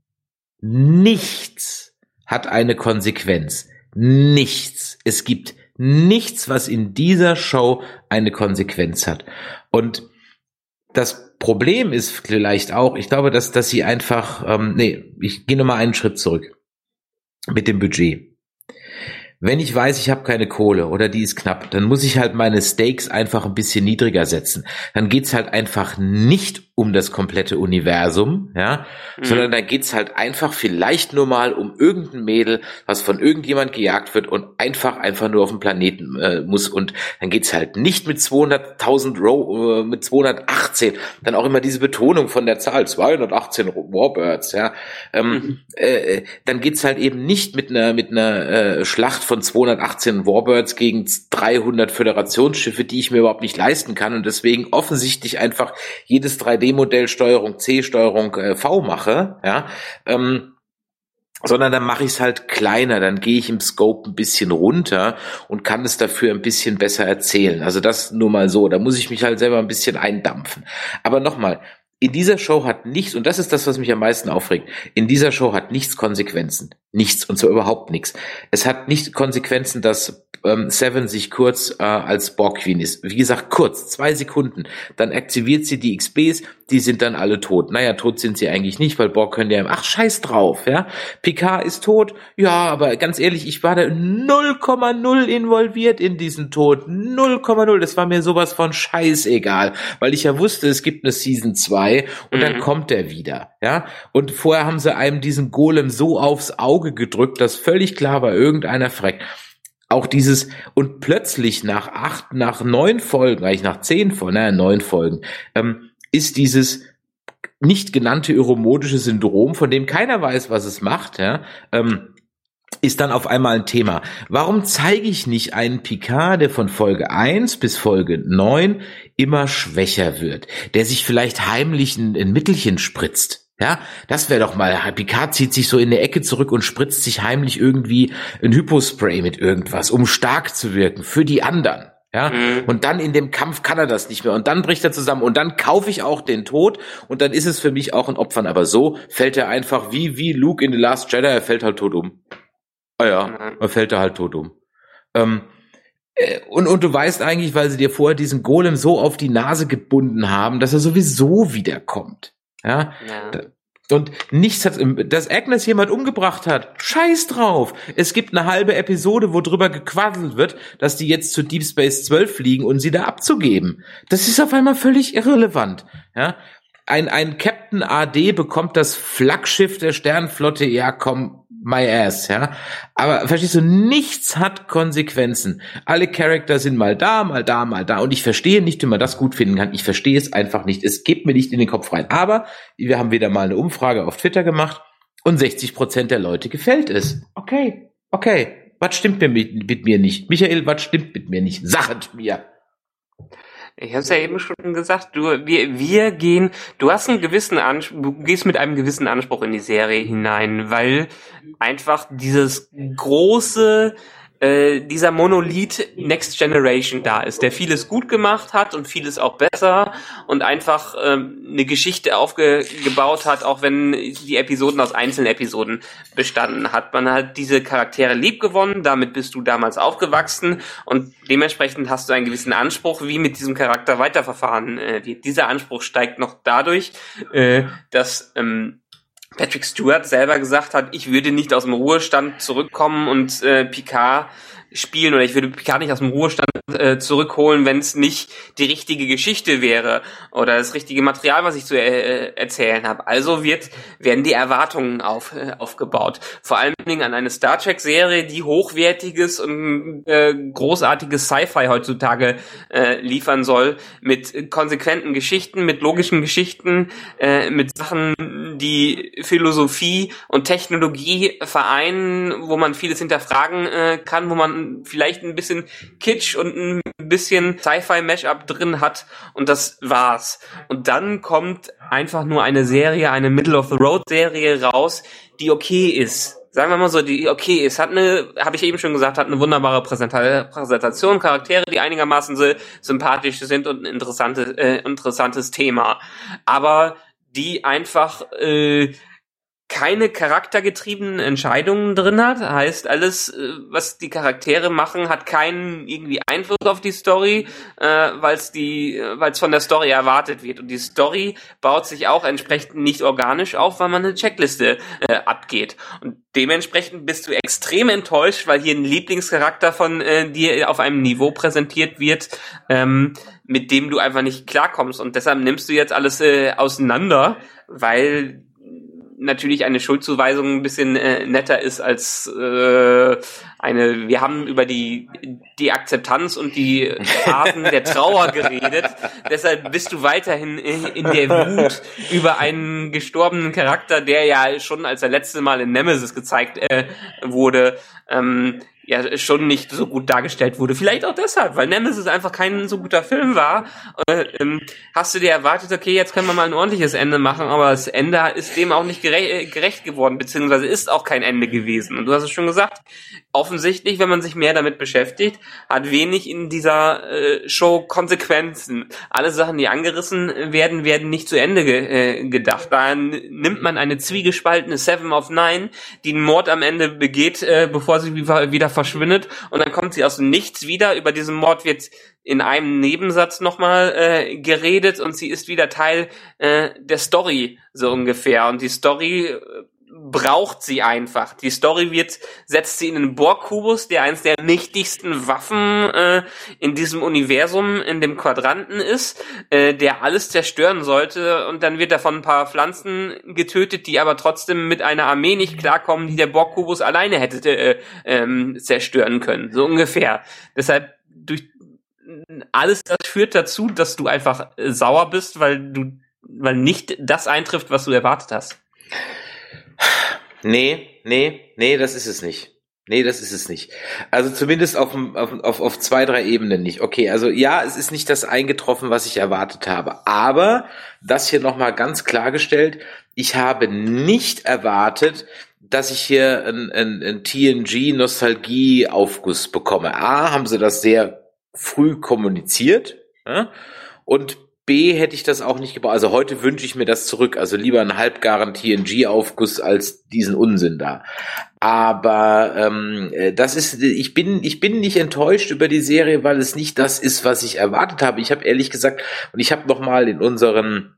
nichts hat eine Konsequenz. Nichts. Es gibt nichts, was in dieser Show eine Konsequenz hat. Und das Problem ist vielleicht auch, ich glaube, dass, dass sie einfach, ähm, nee, ich gehe nochmal einen Schritt zurück mit dem Budget. Wenn ich weiß, ich habe keine Kohle oder die ist knapp, dann muss ich halt meine Stakes einfach ein bisschen niedriger setzen. Dann geht's halt einfach nicht um das komplette Universum, ja, Mhm. sondern da geht's halt einfach vielleicht nur mal um irgendein Mädel, was von irgendjemand gejagt wird und einfach einfach nur auf dem Planeten äh, muss und dann geht's halt nicht mit 200.000 Ro äh, mit 218, dann auch immer diese Betonung von der Zahl 218 Warbirds, ja, ähm, Mhm. äh, dann geht's halt eben nicht mit einer mit einer äh, Schlacht von 218 Warbirds gegen 300 Föderationsschiffe, die ich mir überhaupt nicht leisten kann und deswegen offensichtlich einfach jedes 3D-Modell Steuerung C, Steuerung äh, V mache, ja, ähm, sondern dann mache ich es halt kleiner, dann gehe ich im Scope ein bisschen runter und kann es dafür ein bisschen besser erzählen. Also das nur mal so, da muss ich mich halt selber ein bisschen eindampfen. Aber nochmal, in dieser Show hat nichts, und das ist das, was mich am meisten aufregt, in dieser Show hat nichts Konsequenzen. Nichts, und zwar überhaupt nichts. Es hat nicht Konsequenzen, dass ähm, Seven sich kurz äh, als Borg Queen ist. Wie gesagt, kurz, zwei Sekunden. Dann aktiviert sie die XBs, die sind dann alle tot. Naja, tot sind sie eigentlich nicht, weil Borg können ja, ach, scheiß drauf, ja. Picard ist tot, ja, aber ganz ehrlich, ich war da 0,0 involviert in diesen Tod. 0,0. Das war mir sowas von scheißegal, weil ich ja wusste, es gibt eine Season 2 und dann Mhm. kommt er wieder, ja. Und vorher haben sie einem diesen Golem so aufs Auge gedrückt, dass völlig klar war, irgendeiner freckt auch dieses und plötzlich nach acht, nach neun Folgen, eigentlich nach zehn Folgen, naja, neun Folgen, ähm, ist dieses nicht genannte uromodische Syndrom, von dem keiner weiß, was es macht, ja, ähm, ist dann auf einmal ein Thema. Warum zeige ich nicht einen Picard, der von Folge 1 bis Folge 9 immer schwächer wird, der sich vielleicht heimlich ein, ein Mittelchen spritzt? Ja, das wäre doch mal, Picard zieht sich so in der Ecke zurück und spritzt sich heimlich irgendwie ein Hypospray mit irgendwas, um stark zu wirken für die anderen. Ja, Mhm. und dann in dem Kampf kann er das nicht mehr und dann bricht er zusammen und dann kaufe ich auch den Tod und dann ist es für mich auch ein Opfern. Aber so fällt er einfach wie, wie Luke in The Last Jedi, er fällt halt tot um. Ah ja, Mhm. er fällt da halt tot um. Ähm, äh, und, und du weißt eigentlich, weil sie dir vorher diesen Golem so auf die Nase gebunden haben, dass er sowieso wiederkommt. Ja, Ja. und nichts hat, dass Agnes jemand umgebracht hat. Scheiß drauf. Es gibt eine halbe Episode, wo drüber gequasselt wird, dass die jetzt zu Deep Space 12 fliegen und sie da abzugeben. Das ist auf einmal völlig irrelevant. Ja. Ein, ein Captain AD bekommt das Flaggschiff der Sternenflotte, ja komm, my ass, ja. Aber verstehst du, nichts hat Konsequenzen. Alle Charakter sind mal da, mal da, mal da. Und ich verstehe nicht, wie man das gut finden kann. Ich verstehe es einfach nicht. Es geht mir nicht in den Kopf rein. Aber wir haben wieder mal eine Umfrage auf Twitter gemacht und 60 Prozent der Leute gefällt es. Okay. Okay, was stimmt mir mit, mit mir nicht? Michael, was stimmt mit mir nicht? Sachet mir. Ich habe es ja eben schon gesagt, du, wir, wir gehen, du hast einen gewissen Anspruch, du gehst mit einem gewissen Anspruch in die Serie hinein, weil einfach dieses große, äh, dieser Monolith Next Generation da ist, der vieles gut gemacht hat und vieles auch besser und einfach ähm, eine Geschichte aufgebaut hat, auch wenn die Episoden aus einzelnen Episoden bestanden hat. Man hat diese Charaktere lieb gewonnen, damit bist du damals aufgewachsen und dementsprechend hast du einen gewissen Anspruch, wie mit diesem Charakter weiterverfahren äh, wird. Dieser Anspruch steigt noch dadurch, äh, dass ähm, Patrick Stewart selber gesagt hat, ich würde nicht aus dem Ruhestand zurückkommen und äh, Picard spielen oder ich würde Picard nicht aus dem Ruhestand äh, zurückholen, wenn es nicht die richtige Geschichte wäre oder das richtige Material, was ich zu äh, erzählen habe. Also wird werden die Erwartungen auf, äh, aufgebaut. Vor allen Dingen an eine Star Trek Serie, die hochwertiges und äh, großartiges Sci-Fi heutzutage äh, liefern soll mit konsequenten Geschichten, mit logischen Geschichten, äh, mit Sachen, die Philosophie und Technologie vereinen, wo man vieles hinterfragen äh, kann, wo man vielleicht ein bisschen Kitsch und ein bisschen Sci-Fi-Mashup drin hat und das war's. Und dann kommt einfach nur eine Serie, eine Middle-of-the-Road-Serie raus, die okay ist. Sagen wir mal so, die okay ist, hat eine, habe ich eben schon gesagt, hat eine wunderbare Präsenta Präsentation, Charaktere, die einigermaßen sympathisch sind und ein interessantes, äh, interessantes Thema. Aber die einfach äh, keine charaktergetriebenen Entscheidungen drin hat. Heißt, alles, äh, was die Charaktere machen, hat keinen irgendwie Einfluss auf die Story, äh, weil es die, äh, weil von der Story erwartet wird. Und die Story baut sich auch entsprechend nicht organisch auf, weil man eine Checkliste äh, abgeht. Und dementsprechend bist du extrem enttäuscht, weil hier ein Lieblingscharakter von äh, dir auf einem Niveau präsentiert wird, ähm, mit dem du einfach nicht klarkommst. Und deshalb nimmst du jetzt alles äh, auseinander, weil natürlich eine Schuldzuweisung ein bisschen äh, netter ist als äh, eine, wir haben über die, die Akzeptanz und die Arten der Trauer geredet. Deshalb bist du weiterhin in der Wut über einen gestorbenen Charakter, der ja schon als er letzte Mal in Nemesis gezeigt äh, wurde, ähm, ja schon nicht so gut dargestellt wurde. Vielleicht auch deshalb, weil Nemesis einfach kein so guter Film war. Äh, ähm, hast du dir erwartet, okay, jetzt können wir mal ein ordentliches Ende machen, aber das Ende ist dem auch nicht gerecht, gerecht geworden, beziehungsweise ist auch kein Ende gewesen. Und du hast es schon gesagt, offensichtlich, wenn man sich mehr damit beschäftigt, hat wenig in dieser äh, Show Konsequenzen. Alle Sachen, die angerissen werden, werden nicht zu Ende ge äh, gedacht. Da nimmt man eine zwiegespaltene Seven of Nine, die einen Mord am Ende begeht, äh, bevor sie wieder verschwindet und dann kommt sie aus dem Nichts wieder. Über diesen Mord wird in einem Nebensatz nochmal äh, geredet und sie ist wieder Teil äh, der Story, so ungefähr. Und die Story äh, braucht sie einfach. Die Story wird, setzt sie in den Borg-Kubus, der eins der mächtigsten Waffen äh, in diesem Universum, in dem Quadranten ist, äh, der alles zerstören sollte und dann wird er von ein paar Pflanzen getötet, die aber trotzdem mit einer Armee nicht klarkommen, die der Borg-Kubus alleine hätte äh, ähm, zerstören können. So ungefähr. Deshalb durch alles das führt dazu, dass du einfach sauer bist, weil du weil nicht das eintrifft, was du erwartet hast. Nee, nee, nee, das ist es nicht. Nee, das ist es nicht. Also zumindest auf, auf, auf, zwei, drei Ebenen nicht. Okay, also ja, es ist nicht das eingetroffen, was ich erwartet habe. Aber das hier nochmal ganz klargestellt, ich habe nicht erwartet, dass ich hier ein, ein, ein TNG-Nostalgie-Aufguss bekomme. A, haben sie das sehr früh kommuniziert. Ja? Und B hätte ich das auch nicht gebraucht. Also heute wünsche ich mir das zurück. Also lieber einen halbgaren TNG-Aufguss als diesen Unsinn da. Aber ähm, äh, das ist, ich bin, ich bin nicht enttäuscht über die Serie, weil es nicht das ist, was ich erwartet habe. Ich habe ehrlich gesagt, und ich habe noch mal in unseren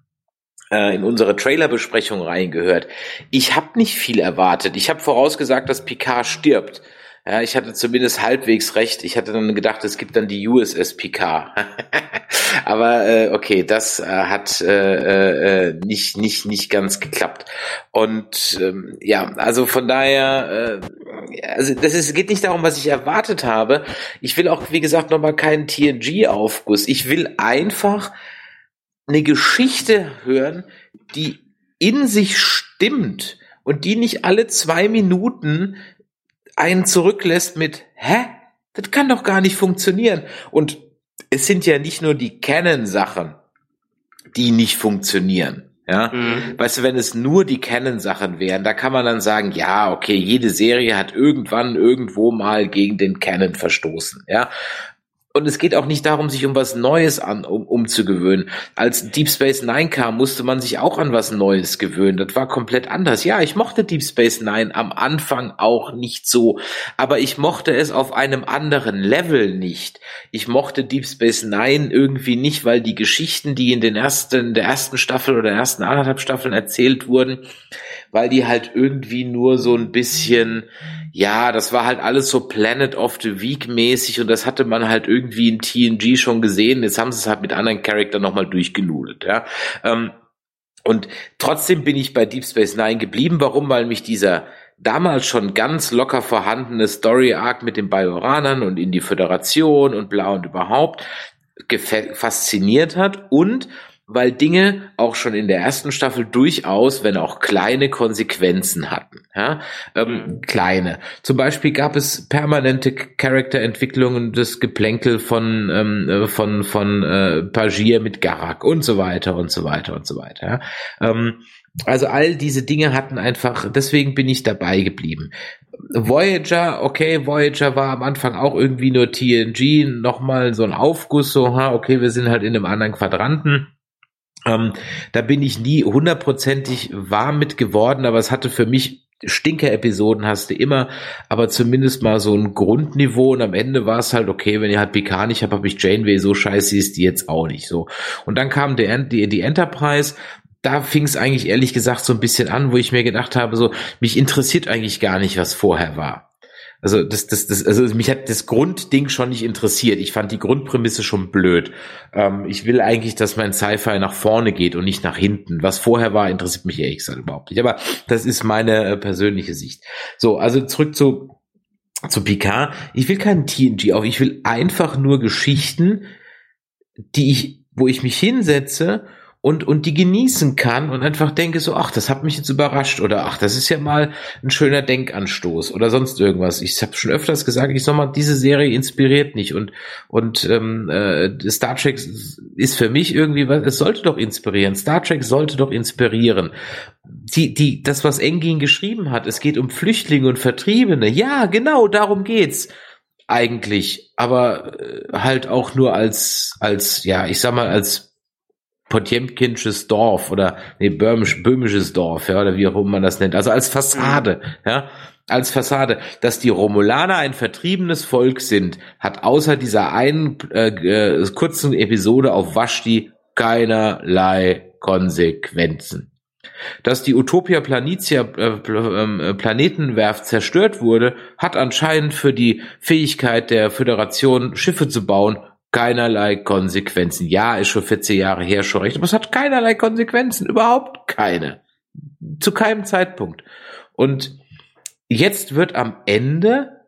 äh, in unsere Trailerbesprechung reingehört. Ich habe nicht viel erwartet. Ich habe vorausgesagt, dass Picard stirbt. Ja, ich hatte zumindest halbwegs recht. Ich hatte dann gedacht, es gibt dann die USS Picard. Aber äh, okay, das äh, hat äh, äh, nicht nicht nicht ganz geklappt. Und ähm, ja, also von daher, äh, also das ist geht nicht darum, was ich erwartet habe. Ich will auch, wie gesagt, nochmal keinen TNG-Aufguss. Ich will einfach eine Geschichte hören, die in sich stimmt und die nicht alle zwei Minuten einen zurücklässt mit, hä? Das kann doch gar nicht funktionieren. Und es sind ja nicht nur die Canon-Sachen, die nicht funktionieren. Ja, Mhm. weißt du, wenn es nur die Canon-Sachen wären, da kann man dann sagen, ja, okay, jede Serie hat irgendwann irgendwo mal gegen den Canon verstoßen. Ja, und es geht auch nicht darum, sich um was Neues an, um, umzugewöhnen. Als Deep Space Nine kam, musste man sich auch an was Neues gewöhnen. Das war komplett anders. Ja, ich mochte Deep Space Nine am Anfang auch nicht so, aber ich mochte es auf einem anderen Level nicht. Ich mochte Deep Space Nine irgendwie nicht, weil die Geschichten, die in den ersten, der ersten Staffel oder ersten anderthalb Staffeln erzählt wurden, weil die halt irgendwie nur so ein bisschen, ja, das war halt alles so Planet of the Week mäßig und das hatte man halt irgendwie in TNG schon gesehen. Jetzt haben sie es halt mit anderen Charakteren nochmal durchgenudelt, ja. Ähm, und trotzdem bin ich bei Deep Space Nine geblieben. Warum? Weil mich dieser damals schon ganz locker vorhandene Story Arc mit den Bajoranern und in die Föderation und bla und überhaupt fasziniert hat und weil Dinge auch schon in der ersten Staffel durchaus, wenn auch kleine Konsequenzen hatten. Ja? Ähm, kleine. Zum Beispiel gab es permanente Charakterentwicklungen, das Geplänkel von ähm, äh, von von äh, Pagier mit Garak und so weiter und so weiter und so weiter. Ja? Ähm, also all diese Dinge hatten einfach, deswegen bin ich dabei geblieben. Voyager, okay, Voyager war am Anfang auch irgendwie nur TNG, nochmal so ein Aufguss, so, ha, okay, wir sind halt in einem anderen Quadranten. Ähm, da bin ich nie hundertprozentig warm mit geworden, aber es hatte für mich Stinker-Episoden hast du immer, aber zumindest mal so ein Grundniveau und am Ende war es halt okay, wenn ihr halt Picard nicht habt, habe ich Janeway, so scheiße ist die jetzt auch nicht so. Und dann kam der, die, die Enterprise, da fing es eigentlich ehrlich gesagt so ein bisschen an, wo ich mir gedacht habe, so, mich interessiert eigentlich gar nicht, was vorher war. Also das, das, das, also mich hat das Grundding schon nicht interessiert. Ich fand die Grundprämisse schon blöd. Ähm, ich will eigentlich, dass mein Sci-Fi nach vorne geht und nicht nach hinten. Was vorher war, interessiert mich ehrlich gesagt überhaupt nicht. Aber das ist meine äh, persönliche Sicht. So, also zurück zu zu Picard. Ich will keinen TNG auf. Ich will einfach nur Geschichten, die ich, wo ich mich hinsetze und, und die genießen kann und einfach denke so, ach, das hat mich jetzt überrascht oder ach, das ist ja mal ein schöner Denkanstoß oder sonst irgendwas. Ich habe schon öfters gesagt, ich sag mal, diese Serie inspiriert nicht und, und ähm, äh, Star Trek ist für mich irgendwie was, es sollte doch inspirieren. Star Trek sollte doch inspirieren. Die, die, das, was Engin geschrieben hat, es geht um Flüchtlinge und Vertriebene. Ja, genau, darum geht's eigentlich, aber äh, halt auch nur als, als, ja, ich sag mal, als Potjemkinsches Dorf oder nee, böhmisch, böhmisches Dorf, ja, oder wie auch immer man das nennt. Also als Fassade, ja, als Fassade. Dass die Romulaner ein vertriebenes Volk sind, hat außer dieser einen äh, äh, kurzen Episode auf Vashti keinerlei Konsequenzen. Dass die Utopia Planitia äh, Pl- äh, Planetenwerft zerstört wurde, hat anscheinend für die Fähigkeit der Föderation Schiffe zu bauen keinerlei Konsequenzen. Ja, ist schon 14 Jahre her schon recht, aber es hat keinerlei Konsequenzen, überhaupt keine. Zu keinem Zeitpunkt. Und jetzt wird am Ende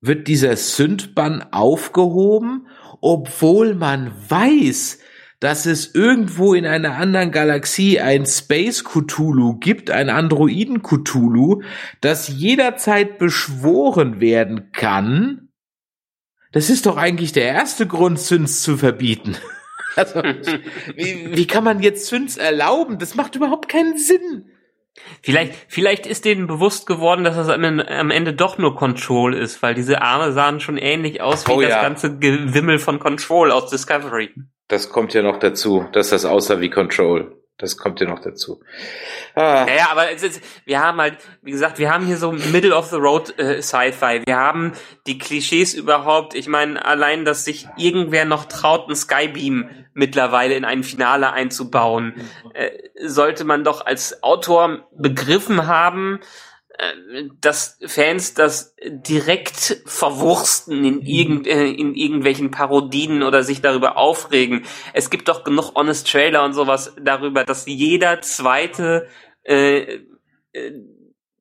wird dieser Sündbann aufgehoben, obwohl man weiß, dass es irgendwo in einer anderen Galaxie ein Space Cthulhu gibt, ein Androiden Cthulhu, das jederzeit beschworen werden kann. Das ist doch eigentlich der erste Grund, Züns zu verbieten. Also, wie, wie kann man jetzt Züns erlauben? Das macht überhaupt keinen Sinn. Vielleicht, vielleicht ist denen bewusst geworden, dass das am Ende, am Ende doch nur Control ist, weil diese Arme sahen schon ähnlich aus wie Oh das ja. ganze Gewimmel von Control aus Discovery. Das kommt ja noch dazu, dass das aussah wie Control. Das kommt ja noch dazu. Ah, Naja, aber es ist, wir haben halt, wie gesagt, wir haben hier so Middle of the Road äh, Sci-Fi. Wir haben die Klischees überhaupt. Ich meine, allein, dass sich irgendwer noch traut, einen Skybeam mittlerweile in ein Finale einzubauen, äh, sollte man doch als Autor begriffen haben, dass Fans das direkt verwursten in, irgend, äh, in irgendwelchen Parodien oder sich darüber aufregen. Es gibt doch genug Honest Trailer und sowas darüber, dass jeder zweite äh, äh,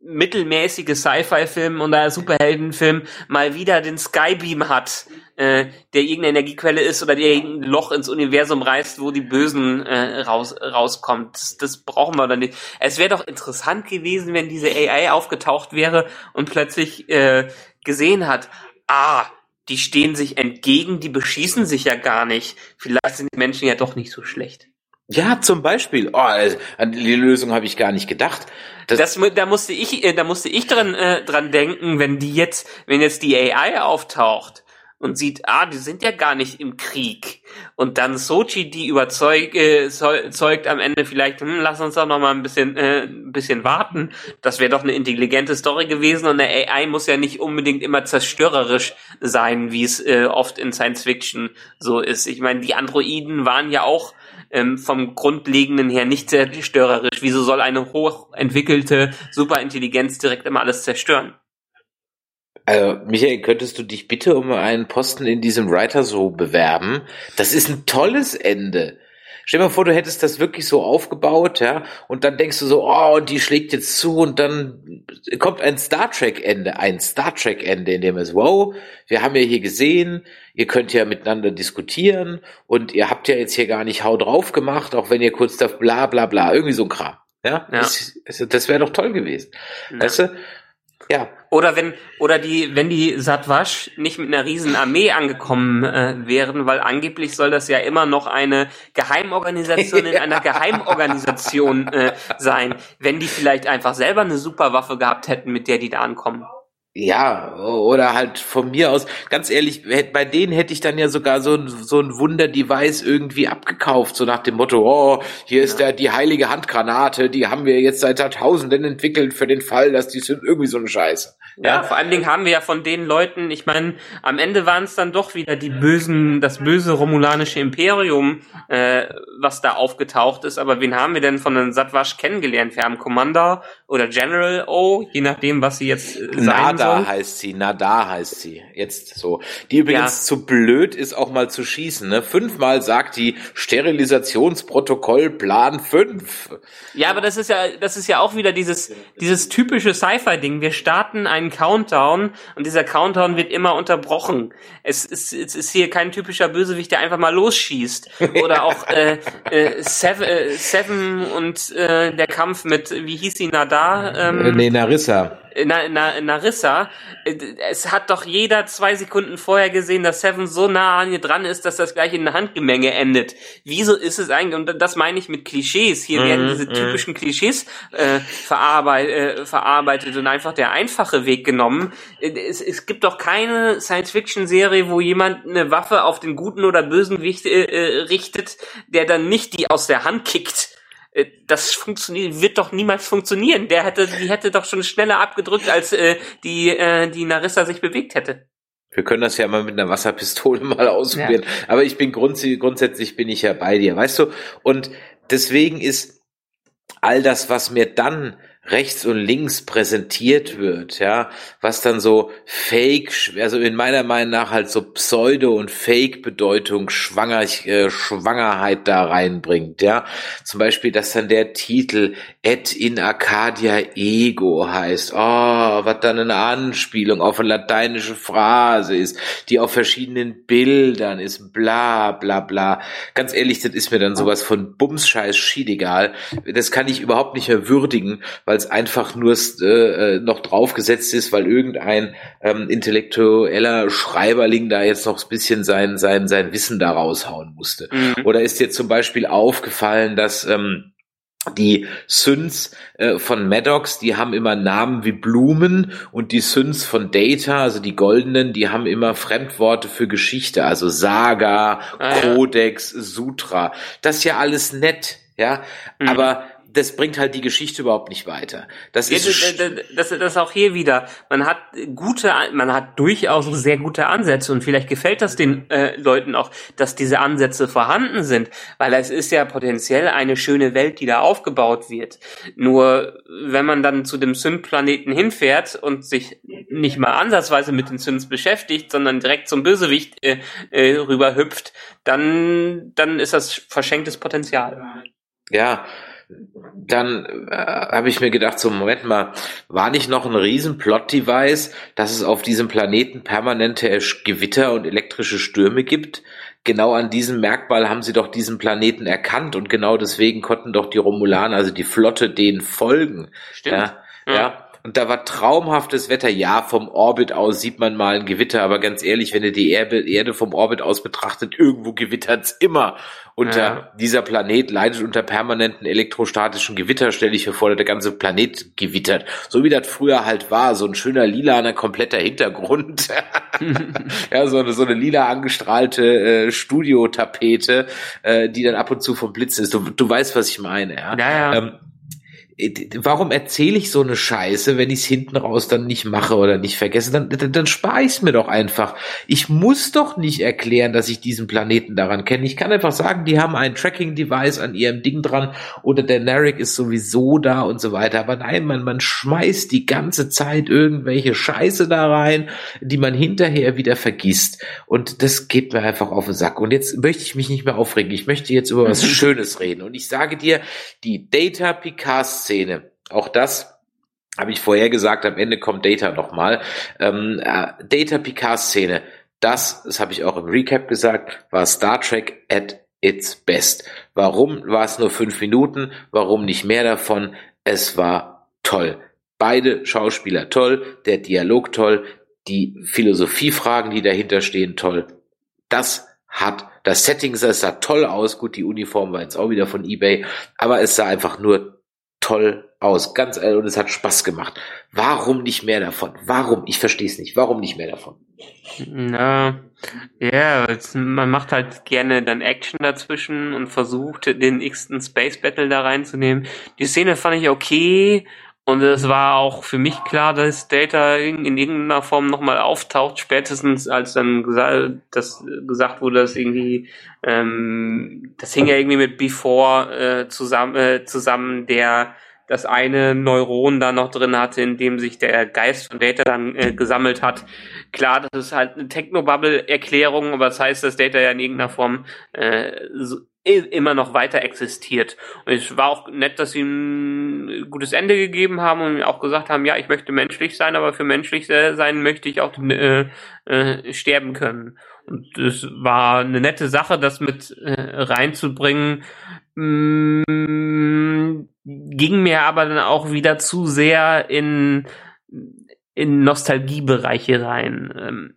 mittelmäßige Sci-Fi-Film oder Superheldenfilm mal wieder den Skybeam hat, äh, der irgendeine Energiequelle ist oder der ein Loch ins Universum reißt, wo die Bösen äh, raus, rauskommt. Das, das brauchen wir dann nicht. Es wäre doch interessant gewesen, wenn diese AI aufgetaucht wäre und plötzlich äh, gesehen hat, ah, die stehen sich entgegen, die beschießen sich ja gar nicht. Vielleicht sind die Menschen ja doch nicht so schlecht. Ja, zum Beispiel. Oh, also, an die Lösung habe ich gar nicht gedacht. Das, Das, da musste ich, äh, da musste ich dran, äh, dran denken, wenn die jetzt, wenn jetzt die AI auftaucht und sieht, ah, die sind ja gar nicht im Krieg und dann Sochi die überzeugt, äh, zeu- zeugt am Ende vielleicht, hm, lass uns doch noch mal ein bisschen, äh, ein bisschen warten. Das wäre doch eine intelligente Story gewesen und eine AI muss ja nicht unbedingt immer zerstörerisch sein, wie es äh, oft in Science Fiction so ist. Ich meine, die Androiden waren ja auch ähm, vom Grundlegenden her nicht zerstörerisch. Wieso soll eine hochentwickelte Superintelligenz direkt immer alles zerstören? Also, Michael, könntest du dich bitte um einen Posten in diesem Writer so bewerben? Das ist ein tolles Ende. Stell dir mal vor, du hättest das wirklich so aufgebaut, ja, und dann denkst du so, oh, und die schlägt jetzt zu und dann kommt ein Star Trek Ende, ein Star Trek Ende, in dem es, wow, wir haben ja hier gesehen, ihr könnt ja miteinander diskutieren und ihr habt ja jetzt hier gar nicht Hau drauf gemacht, auch wenn ihr kurz da bla bla bla, irgendwie so ein Kram. Ja, Ja. das, also, das wäre doch toll gewesen. Weißt du? Ja, Oder wenn, oder die, wenn die Satwasch nicht mit einer riesen Armee angekommen äh, wären, weil angeblich soll das ja immer noch eine Geheimorganisation in einer Geheimorganisation äh, sein. Wenn die vielleicht einfach selber eine Superwaffe gehabt hätten, mit der die da ankommen. Ja, oder halt von mir aus, ganz ehrlich, bei denen hätte ich dann ja sogar so ein, so ein Wunder-Device irgendwie abgekauft, so nach dem Motto, oh, hier ist der, die heilige Handgranate, die haben wir jetzt seit Jahrtausenden entwickelt für den Fall, dass die sind irgendwie so eine Scheiße. Ja, vor allen Dingen haben wir ja von den Leuten, ich meine, am Ende waren es dann doch wieder die bösen, das böse romulanische Imperium, äh, was da aufgetaucht ist. Aber wen haben wir denn von den Satwasch kennengelernt? Wir haben Commander oder General O, je nachdem, was sie jetzt äh, sein Nada soll. heißt sie, Nada heißt sie, jetzt so. Die übrigens Ja. zu blöd ist, auch mal zu schießen, ne? Fünfmal sagt die Sterilisationsprotokoll Plan 5. Ja, aber das ist ja, das ist ja auch wieder dieses, dieses typische Sci-Fi-Ding. Wir starten einen Countdown und dieser Countdown wird immer unterbrochen. Es ist, es ist hier kein typischer Bösewicht, der einfach mal losschießt. Oder auch äh, äh, Seven, äh, Seven und äh, der Kampf mit, wie hieß sie, Nada? Ähm, nee, Narissa. Na, na, Narissa, äh, es hat doch jeder zwei Sekunden vorher gesehen, dass Seven so nah an ihr dran ist, dass das gleich in einer Handgemenge endet. Wieso ist es eigentlich, und das meine ich mit Klischees, hier werden diese typischen Klischees äh, verarbeit, äh, verarbeitet und einfach der einfache Weg genommen. Äh, Es, es gibt doch keine Science-Fiction-Serie, wo jemand eine Waffe auf den guten oder bösen Wicht, äh, äh, richtet, der dann nicht die aus der Hand kickt das funktioniert, wird doch niemals funktionieren. Der hätte, die hätte doch schon schneller abgedrückt, als äh, die, äh, die Narissa sich bewegt hätte. Wir können das ja mal mit einer Wasserpistole mal ausprobieren. Aber ich bin grundsätzlich, grundsätzlich bin ich ja bei dir, weißt du? Und deswegen ist all das, was mir dann rechts und links präsentiert wird, ja, was dann so Fake, also in meiner Meinung nach halt so Pseudo- und Fake-Bedeutung Schwanger, äh, Schwangerheit da reinbringt, ja. Zum Beispiel, dass dann der Titel Et in Arcadia Ego heißt, oh, was dann eine Anspielung auf eine lateinische Phrase ist, die auf verschiedenen Bildern ist, bla, bla, bla. Ganz ehrlich, das ist mir dann sowas von Bumsscheiß schiedegal. Das kann ich überhaupt nicht mehr würdigen, weil es einfach nur äh, noch draufgesetzt ist, weil irgendein ähm, intellektueller Schreiberling da jetzt noch ein bisschen sein, sein, sein Wissen da raushauen musste. Mhm. Oder ist dir zum Beispiel aufgefallen, dass ähm, die Synths äh, von Maddox, die haben immer Namen wie Blumen und die Synths von Data, also die goldenen, die haben immer Fremdworte für Geschichte, also Saga, Ah, ja. Codex, Sutra. Das ist ja alles nett, ja, Mhm. aber das bringt halt die Geschichte überhaupt nicht weiter. Das ist das, das, das, das auch hier wieder. Man hat gute, man hat durchaus sehr gute Ansätze und vielleicht gefällt das den äh, Leuten auch, dass diese Ansätze vorhanden sind, weil es ist ja potenziell eine schöne Welt, die da aufgebaut wird. Nur wenn man dann zu dem Synth-Planeten hinfährt und sich nicht mal ansatzweise mit den Synths beschäftigt, sondern direkt zum Bösewicht äh, äh, rüberhüpft, dann dann ist das verschenktes Potenzial. Ja, dann äh, habe ich mir gedacht, so Moment mal, war nicht noch ein riesen Plot-Device, dass es auf diesem Planeten permanente Gewitter und elektrische Stürme gibt? Genau an diesem Merkmal haben sie doch diesen Planeten erkannt und genau deswegen konnten doch die Romulaner, also die Flotte, denen folgen. Stimmt. Ja, ja. ja. Und da war traumhaftes Wetter. Ja, vom Orbit aus sieht man mal ein Gewitter, aber ganz ehrlich, wenn ihr die Erde vom Orbit aus betrachtet, irgendwo gewittert's immer. Unter ja. dieser Planet leidet unter permanenten elektrostatischen Gewitter, stelle ich mir vor, der ganze Planet gewittert. So wie das früher halt war, so ein schöner lilaner, kompletter Hintergrund. ja, so eine, so eine lila angestrahlte äh, Studiotapete, äh, die dann ab und zu vom Blitz ist. Du, du weißt, was ich meine, ja. ja, ja. Ähm, warum erzähle ich so eine Scheiße, wenn ich es hinten raus dann nicht mache oder nicht vergesse? Dann, dann, dann spare ich es mir doch einfach. Ich muss doch nicht erklären, dass ich diesen Planeten daran kenne. Ich kann einfach sagen, die haben ein Tracking-Device an ihrem Ding dran oder der Narek ist sowieso da und so weiter. Aber nein, man, man schmeißt die ganze Zeit irgendwelche Scheiße da rein, die man hinterher wieder vergisst. Und das geht mir einfach auf den Sack. Und jetzt möchte ich mich nicht mehr aufregen. Ich möchte jetzt über was Schönes reden. Und ich sage dir, die Data Picard Szene. Auch das habe ich vorher gesagt, am Ende kommt Data nochmal. Ähm, äh, Data Picard-Szene, das, das habe ich auch im Recap gesagt, war Star Trek at its best. Warum war es nur fünf Minuten? Warum nicht mehr davon? Es war toll. Beide Schauspieler toll, der Dialog toll, die Philosophiefragen, die dahinter stehen, toll. Das hat das Setting es sah toll aus. Gut, die Uniform war jetzt auch wieder von eBay, aber es sah einfach nur toll aus. Ganz ehrlich, und es hat Spaß gemacht. Warum nicht mehr davon? Warum? Ich verstehe es nicht. Warum nicht mehr davon? Na, ja, man macht halt gerne dann Action dazwischen und versucht den x-ten Space Battle da reinzunehmen. Die Szene fand ich okay und es war auch für mich klar, dass Data in, in irgendeiner Form nochmal auftaucht, spätestens als dann gesagt, das gesagt wurde, dass irgendwie, ähm, das hing ja irgendwie mit Before äh, zusammen, äh, zusammen, der das eine Neuron da noch drin hatte, in dem sich der Geist von Data dann äh, gesammelt hat. Klar, das ist halt eine Technobubble-Erklärung, aber das heißt, dass Data ja in irgendeiner Form äh, so, immer noch weiter existiert. Und es war auch nett, dass sie ein gutes Ende gegeben haben und auch gesagt haben, ja, ich möchte menschlich sein, aber für menschlich sein möchte ich auch äh, äh, sterben können. Und es war eine nette Sache, das mit äh, reinzubringen. Mm, ging mir aber dann auch wieder zu sehr in in Nostalgiebereiche rein. Ähm,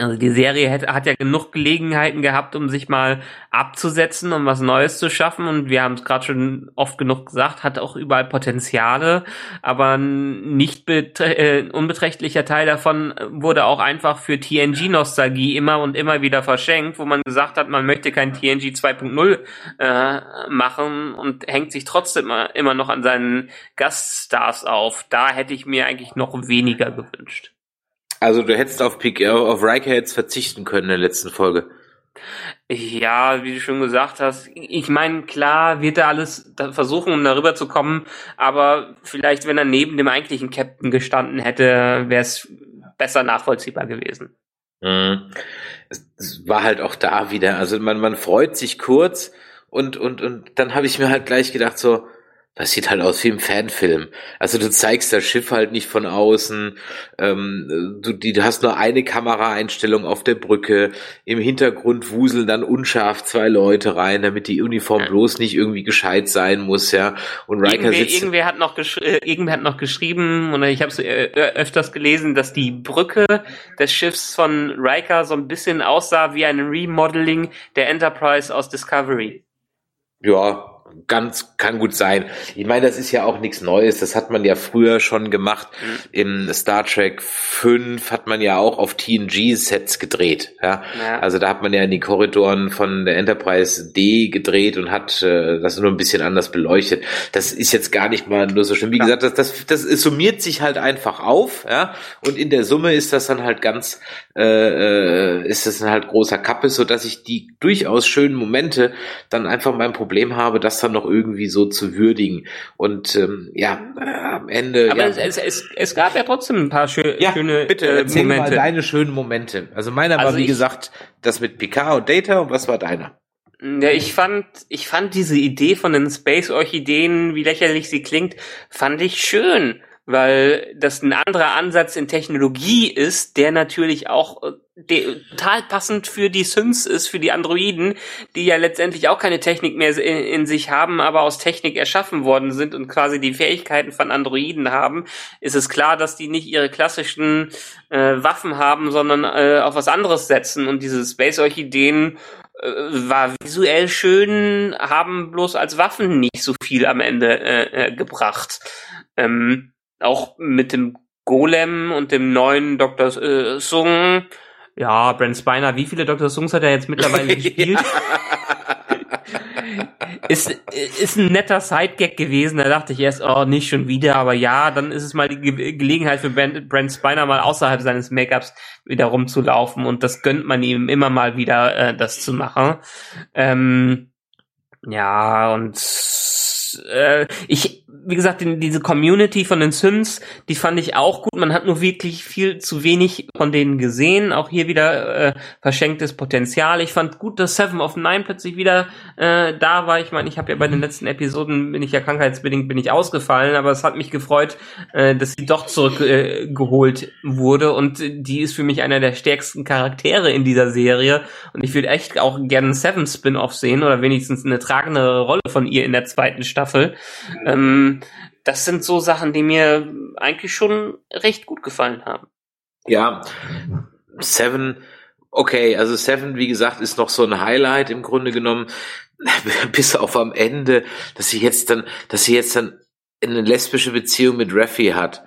also die Serie hat, hat ja genug Gelegenheiten gehabt, um sich mal abzusetzen, um was Neues zu schaffen. Und wir haben es gerade schon oft genug gesagt, hat auch überall Potenziale, aber nicht äh, unbeträchtlicher Teil davon wurde auch einfach für TNG-Nostalgie immer und immer wieder verschenkt, wo man gesagt hat, man möchte kein TNG 2.0 äh, machen und hängt sich trotzdem immer noch an seinen Gaststars auf. Da hätte ich mir eigentlich noch weniger gewünscht. Also du hättest auf, Pik auf Riker jetzt verzichten können in der letzten Folge. Ja, wie du schon gesagt hast, ich meine, klar wird er alles versuchen, um darüber zu kommen, aber vielleicht, wenn er neben dem eigentlichen Captain gestanden hätte, wäre es besser nachvollziehbar gewesen. Mhm. Es war halt auch da wieder, also man, man freut sich kurz und, und, und dann habe ich mir halt gleich gedacht so, das sieht halt aus wie im Fanfilm. Also du zeigst das Schiff halt nicht von außen. Ähm, du, die, du hast nur eine Kameraeinstellung auf der Brücke. Im Hintergrund wuseln dann unscharf zwei Leute rein, damit die Uniform ja. bloß nicht irgendwie gescheit sein muss, ja. Und Riker irgendwer, sitzt. Irgendwer hat noch, geschri äh, irgendwer hat noch geschrieben, oder ich habe es äh, öfters gelesen, dass die Brücke des Schiffs von Riker so ein bisschen aussah wie ein Remodeling der Enterprise aus Discovery. Ja, ganz, kann gut sein. Ich meine, das ist ja auch nichts Neues. Das hat man ja früher schon gemacht. Mhm. Im Star Trek 5 hat man ja auch auf TNG-Sets gedreht. Ja? ja? Also da hat man ja in die Korridoren von der Enterprise D gedreht und hat äh, das nur ein bisschen anders beleuchtet. Das ist jetzt gar nicht mal nur so schlimm. Wie ja. gesagt, das, das, das summiert sich halt einfach auf, ja. Und in der Summe ist das dann halt ganz, äh, äh ist das dann halt großer Kappe, so dass ich die durchaus schönen Momente dann einfach mein Problem habe, dass dann noch irgendwie so zu würdigen. Und ähm, ja, äh, am Ende. Aber ja. es, es, es gab ja trotzdem ein paar schö ja, schöne bitte, äh, Momente. mal deine schönen Momente. Also meiner Also war, wie ich- gesagt, das mit Picard und Data und was war deiner? Ja, ich fand, ich fand diese Idee von den Space-Orchideen, wie lächerlich sie klingt, fand ich schön, weil das ein anderer Ansatz in Technologie ist, der natürlich auch äh, total passend für die Synths ist, für die Androiden, die ja letztendlich auch keine Technik mehr in, in sich haben, aber aus Technik erschaffen worden sind und quasi die Fähigkeiten von Androiden haben, ist es klar, dass die nicht ihre klassischen äh, Waffen haben, sondern äh, auf was anderes setzen und diese Space-Orchideen äh, war visuell schön, haben bloß als Waffen nicht so viel am Ende äh, äh, gebracht. Ähm, auch mit dem Golem und dem neuen Dr. Äh, Sung. Ja, Brent Spiner, wie viele Dr. Sungs hat er jetzt mittlerweile gespielt? ist, ist ein netter Sidegag gewesen. Da dachte ich erst, oh, nicht schon wieder. Aber ja, dann ist es mal die Ge Gelegenheit für Brent, Brent Spiner mal außerhalb seines Make-ups wieder rumzulaufen. Und das gönnt man ihm immer mal wieder, äh, das zu machen. Ähm, ja, und äh, ich, wie gesagt, in, diese Community von den Sims, die fand ich auch gut. Man hat nur wirklich viel zu wenig von denen gesehen. Auch hier wieder äh, verschenktes Potenzial. Ich fand gut, dass Seven of Nine plötzlich wieder äh, da war. Ich meine, ich habe ja bei den letzten Episoden bin ich ja krankheitsbedingt bin ich ausgefallen, aber es hat mich gefreut, äh, dass sie doch zurückgeholt äh, wurde und die ist für mich einer der stärksten Charaktere in dieser Serie und ich würde echt auch gerne Seven Spin-off sehen oder wenigstens eine tragende Rolle von ihr in der zweiten Staffel. Ähm, das sind so Sachen, die mir eigentlich schon recht gut gefallen haben. Ja, Seven, okay, also Seven, wie gesagt, ist noch so ein Highlight im Grunde genommen, bis auf am Ende, dass sie jetzt dann, dass sie jetzt dann eine lesbische Beziehung mit Raffi hat.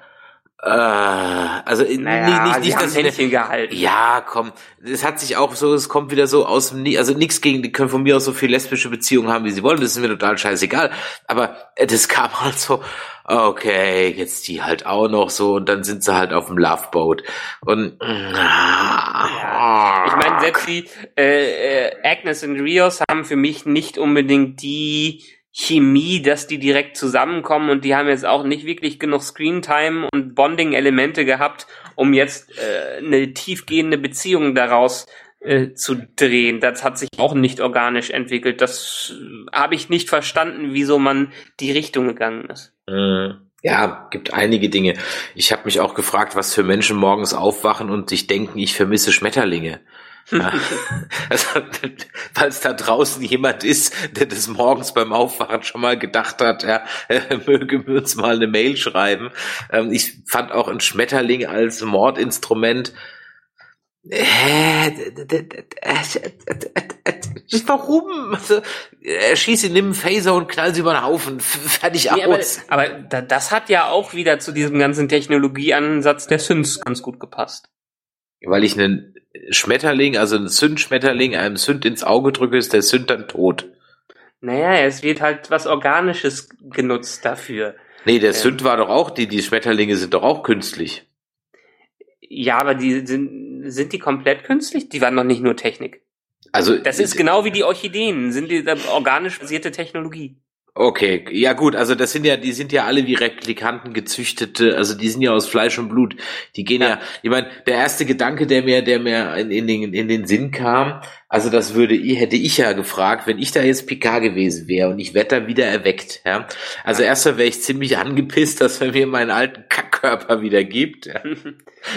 Äh, also Naja, nicht, nicht, haben dass Händchen gehalten. ja, komm, es hat sich auch so, es kommt wieder so aus dem, also nichts gegen, die können von mir aus so viel lesbische Beziehungen haben, wie sie wollen, das ist mir total scheißegal, aber äh, das kam halt so, okay, jetzt die halt auch noch so und dann sind sie halt auf dem Loveboat und Ja, ich meine, selbst die äh, äh, Agnes und Rios haben für mich nicht unbedingt die Chemie, dass die direkt zusammenkommen und die haben jetzt auch nicht wirklich genug Screentime und Bonding-Elemente gehabt, um jetzt äh, eine tiefgehende Beziehung daraus äh, zu drehen. Das hat sich auch nicht organisch entwickelt. Das äh, habe ich nicht verstanden, wieso man die Richtung gegangen ist. Mm, Ja, gibt einige Dinge. Ich habe mich auch gefragt, was für Menschen morgens aufwachen und sich denken, ich vermisse Schmetterlinge. Also, falls da draußen jemand ist, der das morgens beim Aufwachen schon mal gedacht hat, ja, äh, möge mir uns mal eine Mail schreiben. Ähm, ich fand auch ein Schmetterling als Mordinstrument. Äh, Warum? Also, Er schießt ihn, nimm einen Phaser und knall sie über den Haufen. Fertig Nee, aber aus. aber da, das hat ja auch wieder zu diesem ganzen Technologieansatz der Synths ganz gut gepasst. Weil ich einen Schmetterling, also einen Sündschmetterling, einem Sünd ins Auge drücke, ist der Sünd dann tot. Naja, es wird halt was Organisches genutzt dafür. Nee, der Ja. Sünd war doch auch, die, die Schmetterlinge sind doch auch künstlich. Ja, aber die sind, sind die komplett künstlich? Die waren doch nicht nur Technik. Also, Das ist genau wie die Orchideen, sind die organisch basierte Technologie. Okay, ja gut, also das sind ja, die sind ja alle wie Replikanten gezüchtete, also die sind ja aus Fleisch und Blut. Die gehen ja, Ja. ich meine, der erste Gedanke, der mir, der mir in, in, den, in den Sinn kam, also das würde ich, hätte ich ja gefragt, wenn ich da jetzt Picard gewesen wäre und ich werde da wieder erweckt, ja. Also erstmal wäre ich ziemlich angepisst, dass er mir meinen alten Kackkörper wieder gibt. Ja.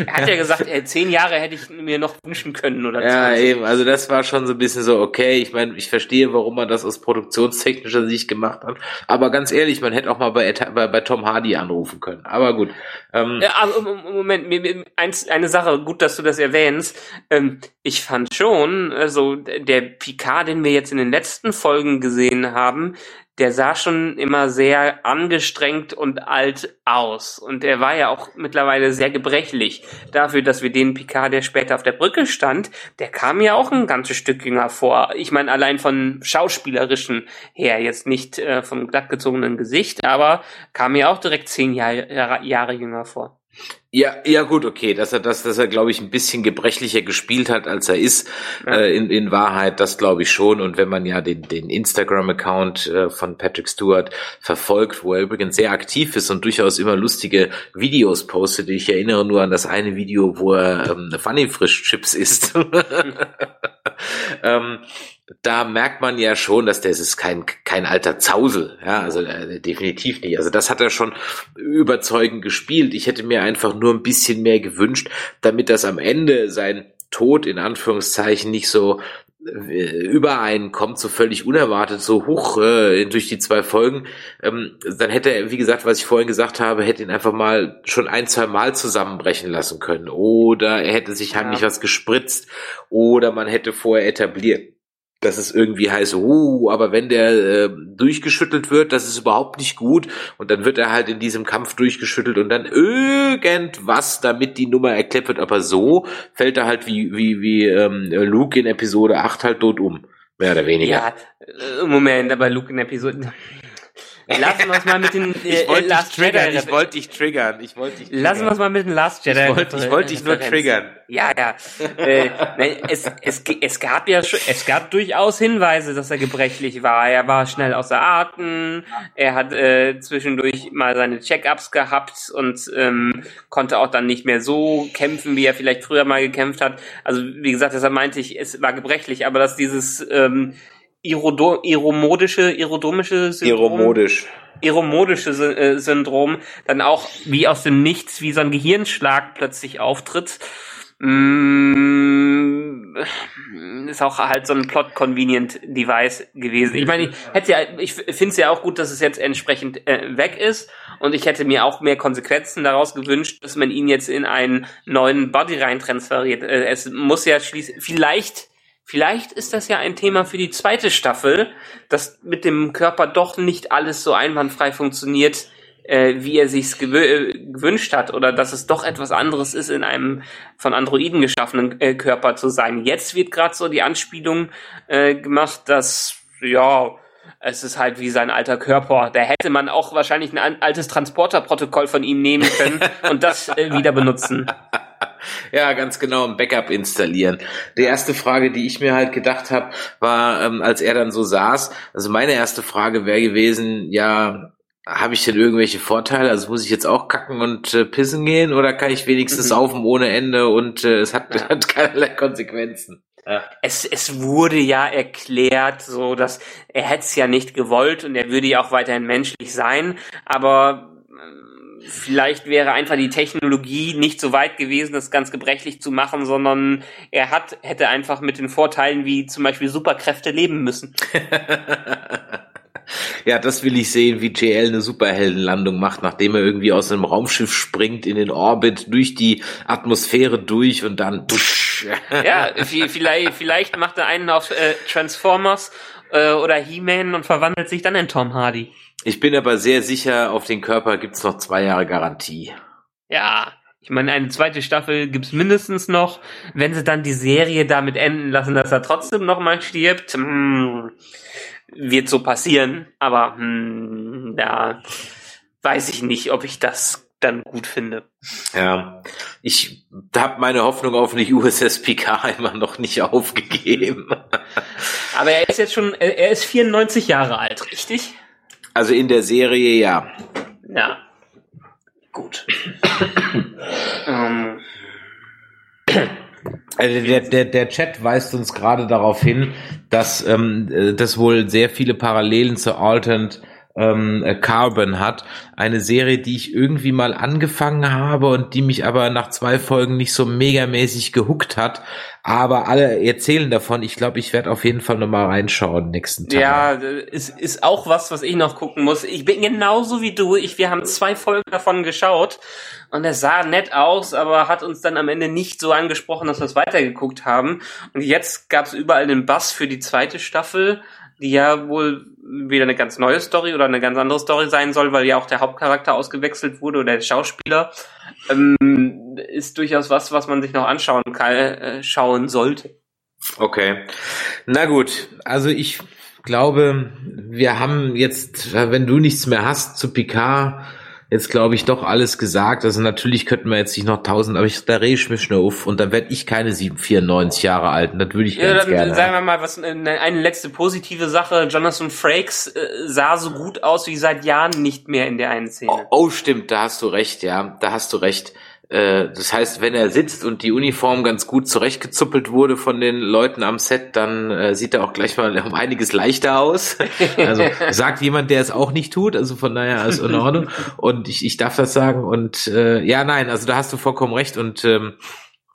Er hat ja gesagt, ey, zehn Jahre hätte ich mir noch wünschen können oder Ja, 20. eben, also das war schon so ein bisschen so, okay, ich meine, ich verstehe, warum man das aus produktionstechnischer Sicht gemacht hat, aber ganz ehrlich, man hätte auch mal bei, bei, bei Tom Hardy anrufen können, aber gut. Ähm, Ja, im Moment, mir- mir- eins, eine Sache, gut, dass du das erwähnst. Ähm, ich fand schon, also der Picard, den wir jetzt in den letzten Folgen gesehen haben, der sah schon immer sehr angestrengt und alt aus. Und er war ja auch mittlerweile sehr gebrechlich. Dafür, dass wir den Picard, der später auf der Brücke stand, der kam ja auch ein ganzes Stück jünger vor. Ich meine, allein von schauspielerischen her, jetzt nicht äh, vom glattgezogenen Gesicht, aber kam mir auch direkt zehn Jahre, Jahre jünger vor. Ja, ja gut, okay, dass er das, dass er glaube ich ein bisschen gebrechlicher gespielt hat, als er ist. Ja. Äh, in, in Wahrheit, das glaube ich schon. Und wenn man ja den, den Instagram-Account äh, von Patrick Stewart verfolgt, wo er übrigens sehr aktiv ist und durchaus immer lustige Videos postet. Ich erinnere nur an das eine Video, wo er ähm, Funny Frisch Chips isst. ähm, da merkt man ja schon, dass das ist kein, kein alter Zausel, ja, also äh, definitiv nicht. Also das hat er schon überzeugend gespielt. Ich hätte mir einfach nur ein bisschen mehr gewünscht, damit das am Ende sein Tod in Anführungszeichen nicht so äh, über einen kommt, so völlig unerwartet, so hoch äh, durch die zwei Folgen, ähm, dann hätte er, wie gesagt, was ich vorhin gesagt habe, hätte ihn einfach mal schon ein, zwei Mal zusammenbrechen lassen können. Oder er hätte sich heimlich ja. was gespritzt. Oder man hätte vorher etabliert, dass es irgendwie heißt, uh, aber wenn der äh, durchgeschüttelt wird, das ist überhaupt nicht gut. Und dann wird er halt in diesem Kampf durchgeschüttelt und dann irgendwas, damit die Nummer erklärt wird, aber so fällt er halt wie wie wie ähm, Luke in Episode 8 halt tot um, mehr oder weniger. Ja, äh, Moment, aber Luke in Episode Lassen wir es mal mit den äh, ich wollte Last dich triggern, Jedi. Ich wollte dich triggern. Ich wollte dich triggern. Lassen wir es mal mit den Last Jedi. Ich wollte wollt dich nur triggern. Ja, ja. äh, nein, es, es, es gab ja schon, es gab durchaus Hinweise, dass er gebrechlich war. Er war schnell außer Atem. Er hat äh, zwischendurch mal seine Check-ups gehabt und ähm, konnte auch dann nicht mehr so kämpfen, wie er vielleicht früher mal gekämpft hat. Also wie gesagt, deshalb meinte ich, es war gebrechlich, aber dass dieses ähm, Irodo iromodische, irodomische Syndrom. Iromodisch. Iromodische äh, Syndrom dann auch wie aus dem Nichts, wie so ein Gehirnschlag plötzlich auftritt. Mm, ist auch halt so ein Plot-Convenient-Device gewesen. Ich meine, ich hätte ja, ich finde es ja auch gut, dass es jetzt entsprechend äh, weg ist und ich hätte mir auch mehr Konsequenzen daraus gewünscht, dass man ihn jetzt in einen neuen Body rein transferiert. Äh, es muss ja schließlich, vielleicht Vielleicht ist das ja ein Thema für die zweite Staffel, dass mit dem Körper doch nicht alles so einwandfrei funktioniert, äh, wie er sich's gewö äh, gewünscht hat, oder dass es doch etwas anderes ist, in einem von Androiden geschaffenen äh, Körper zu sein. Jetzt wird gerade so die Anspielung äh, gemacht, dass ja es ist halt wie sein alter Körper. Da hätte man auch wahrscheinlich ein altes Transporterprotokoll von ihm nehmen können und das äh, wieder benutzen. Ja, ganz genau, ein Backup installieren. Die erste Frage, die ich mir halt gedacht habe, war, ähm, als er dann so saß, also meine erste Frage wäre gewesen, ja, habe ich denn irgendwelche Vorteile? Also muss ich jetzt auch kacken und äh, pissen gehen oder kann ich wenigstens mhm. saufen ohne Ende und äh, es hat, ja. hat keinerlei Konsequenzen? Ja. Es, es wurde ja erklärt, so dass er hätte es ja nicht gewollt und er würde ja auch weiterhin menschlich sein, aber vielleicht wäre einfach die Technologie nicht so weit gewesen, das ganz gebrechlich zu machen, sondern er hat, hätte einfach mit den Vorteilen wie zum Beispiel Superkräfte leben müssen. ja, das will ich sehen, wie JL eine Superheldenlandung macht, nachdem er irgendwie aus einem Raumschiff springt in den Orbit, durch die Atmosphäre durch und dann tusch. ja, vielleicht, vielleicht macht er einen auf äh, Transformers äh, oder He-Man und verwandelt sich dann in Tom Hardy. Ich bin aber sehr sicher, auf den Körper gibt's noch zwei Jahre Garantie. Ja, ich meine, eine zweite Staffel gibt's mindestens noch. Wenn sie dann die Serie damit enden lassen, dass er trotzdem noch mal stirbt, hm, wird so passieren. Aber hm, ja, weiß ich nicht, ob ich das dann gut finde. Ja, ich habe meine Hoffnung auf eine USS Picard immer noch nicht aufgegeben. Aber er ist jetzt schon, er ist 94 Jahre alt, richtig? Also in der Serie ja. Ja. Gut. ähm. Also der, der, der Chat weist uns gerade darauf hin, dass ähm, äh, das wohl sehr viele Parallelen zu Alternate ähm, Carbon hat. Eine Serie, die ich irgendwie mal angefangen habe und die mich aber nach zwei Folgen nicht so megamäßig gehuckt hat. Aber alle erzählen davon. Ich glaube, ich werde auf jeden Fall nochmal reinschauen nächsten Tag. Ja, ist, ist auch was, was ich noch gucken muss. Ich bin genauso wie du. Ich, wir haben zwei Folgen davon geschaut und es sah nett aus, aber hat uns dann am Ende nicht so angesprochen, dass wir es weitergeguckt haben. Und jetzt gab es überall den Bass für die zweite Staffel die ja wohl wieder eine ganz neue Story oder eine ganz andere Story sein soll, weil ja auch der Hauptcharakter ausgewechselt wurde oder der Schauspieler, ähm, ist durchaus was, was man sich noch anschauen kann, äh, schauen sollte. Okay. Na gut, also ich glaube, wir haben jetzt, wenn du nichts mehr hast zu Picard, jetzt, glaube ich, doch alles gesagt. Also natürlich könnten wir jetzt nicht noch tausend, aber ich, da rede ich mich nur auf und dann werde ich keine 94 Jahre alt. Und das würde ich ja, ganz dann, gerne. Sagen wir mal, was eine, eine letzte positive Sache. Jonathan Frakes äh, sah so gut aus wie seit Jahren nicht mehr in der einen Szene. Oh, oh, stimmt, da hast du recht, ja, da hast du recht. Äh, das heißt, wenn er sitzt und die Uniform ganz gut zurechtgezuppelt wurde von den Leuten am Set, dann äh, sieht er auch gleich mal um einiges leichter aus. Also sagt jemand, der es auch nicht tut. Also von daher ist in Ordnung. Und ich, ich darf das sagen. Und äh, ja, nein, also da hast du vollkommen recht. Und ähm,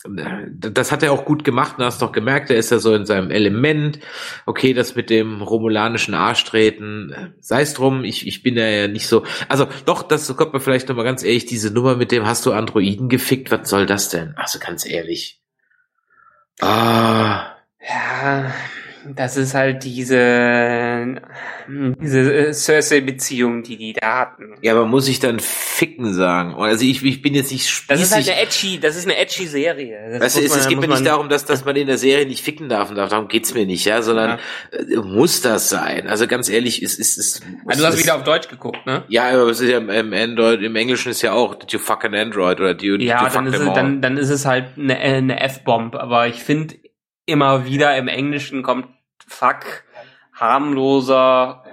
das hat er auch gut gemacht, du hast doch gemerkt, er ist ja so in seinem Element. Okay, das mit dem romulanischen Arschtreten, sei es drum, ich, ich bin ja, ja nicht so. Also doch, das kommt mir vielleicht nochmal ganz ehrlich, diese Nummer mit dem hast du Androiden gefickt, was soll das denn? Also ganz ehrlich. Ah. Ja, das ist halt diese, diese äh, Cersei-Beziehung, die die da hatten. Ja, aber muss ich dann ficken sagen? Also ich, ich bin jetzt nicht spießig. Das ist halt eine edgy, das ist eine edgy Serie. Das Weißt du, es, es geht mir nicht darum, dass, dass man in der Serie nicht ficken darf, und darum geht's mir nicht, ja, sondern äh, muss das sein? Also ganz ehrlich, es ist, es, Also du hast es- wieder auf Deutsch geguckt, ne? Ja, aber es ist ja im, Android, im Englischen ist ja auch Did you fuck an Android oder Did you, Ja, you fuck dann ist, es, dann, dann ist es halt eine, äh, eine F-Bomb. Aber ich finde immer wieder im Englischen kommt Fuck harmloser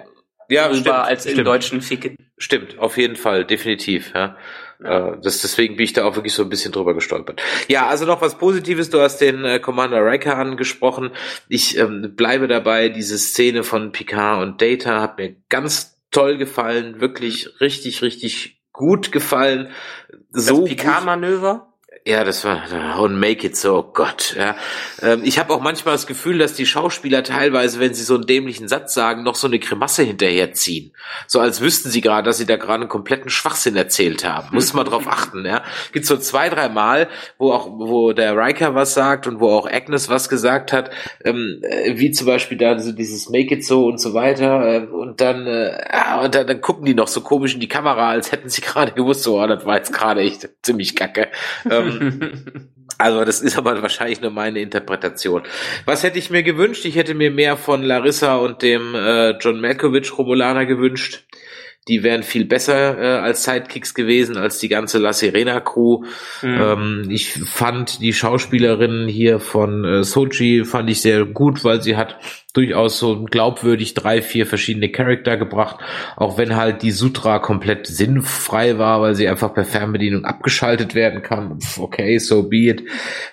ja, rüber stimmt, als im stimmt, deutschen Ficken. Stimmt, auf jeden Fall, definitiv, ja. Äh, Das, deswegen bin ich da auch wirklich so ein bisschen drüber gestolpert. Ja, also noch was Positives. Du hast den äh, Commander Riker angesprochen. Ich ähm, bleibe dabei. Diese Szene von Picard und Data hat mir ganz toll gefallen. Wirklich richtig, richtig gut gefallen. Das So gut. Picard-Manöver? Ja, das war und make it so, oh Gott. Ja. Ähm, ich habe auch manchmal das Gefühl, dass die Schauspieler teilweise, wenn sie so einen dämlichen Satz sagen, noch so eine Grimasse hinterherziehen. So als wüssten sie gerade, dass sie da gerade einen kompletten Schwachsinn erzählt haben. Muss man drauf achten. Ja. Gibt so zwei, drei Mal, wo auch, wo der Riker was sagt und wo auch Agnes was gesagt hat, ähm, äh, wie zum Beispiel da so dieses Make it so und so weiter. Äh, und dann, äh, ja, und dann, dann gucken die noch so komisch in die Kamera, als hätten sie gerade gewusst, so, oh, das war jetzt gerade echt ziemlich kacke. Ähm, also das ist aber wahrscheinlich nur meine Interpretation. Was hätte ich mir gewünscht? Ich hätte mir mehr von Larissa und dem äh, John Malkovich Romulaner gewünscht. Die wären viel besser äh, als Sidekicks gewesen als die ganze La Serena Crew. Ähm, ich fand die Schauspielerin hier von äh, Sochi fand ich sehr gut, weil sie hat durchaus so glaubwürdig drei, vier verschiedene Charakter gebracht, auch wenn halt die Sutra komplett sinnfrei war, weil sie einfach per Fernbedienung abgeschaltet werden kann. Okay, so be it.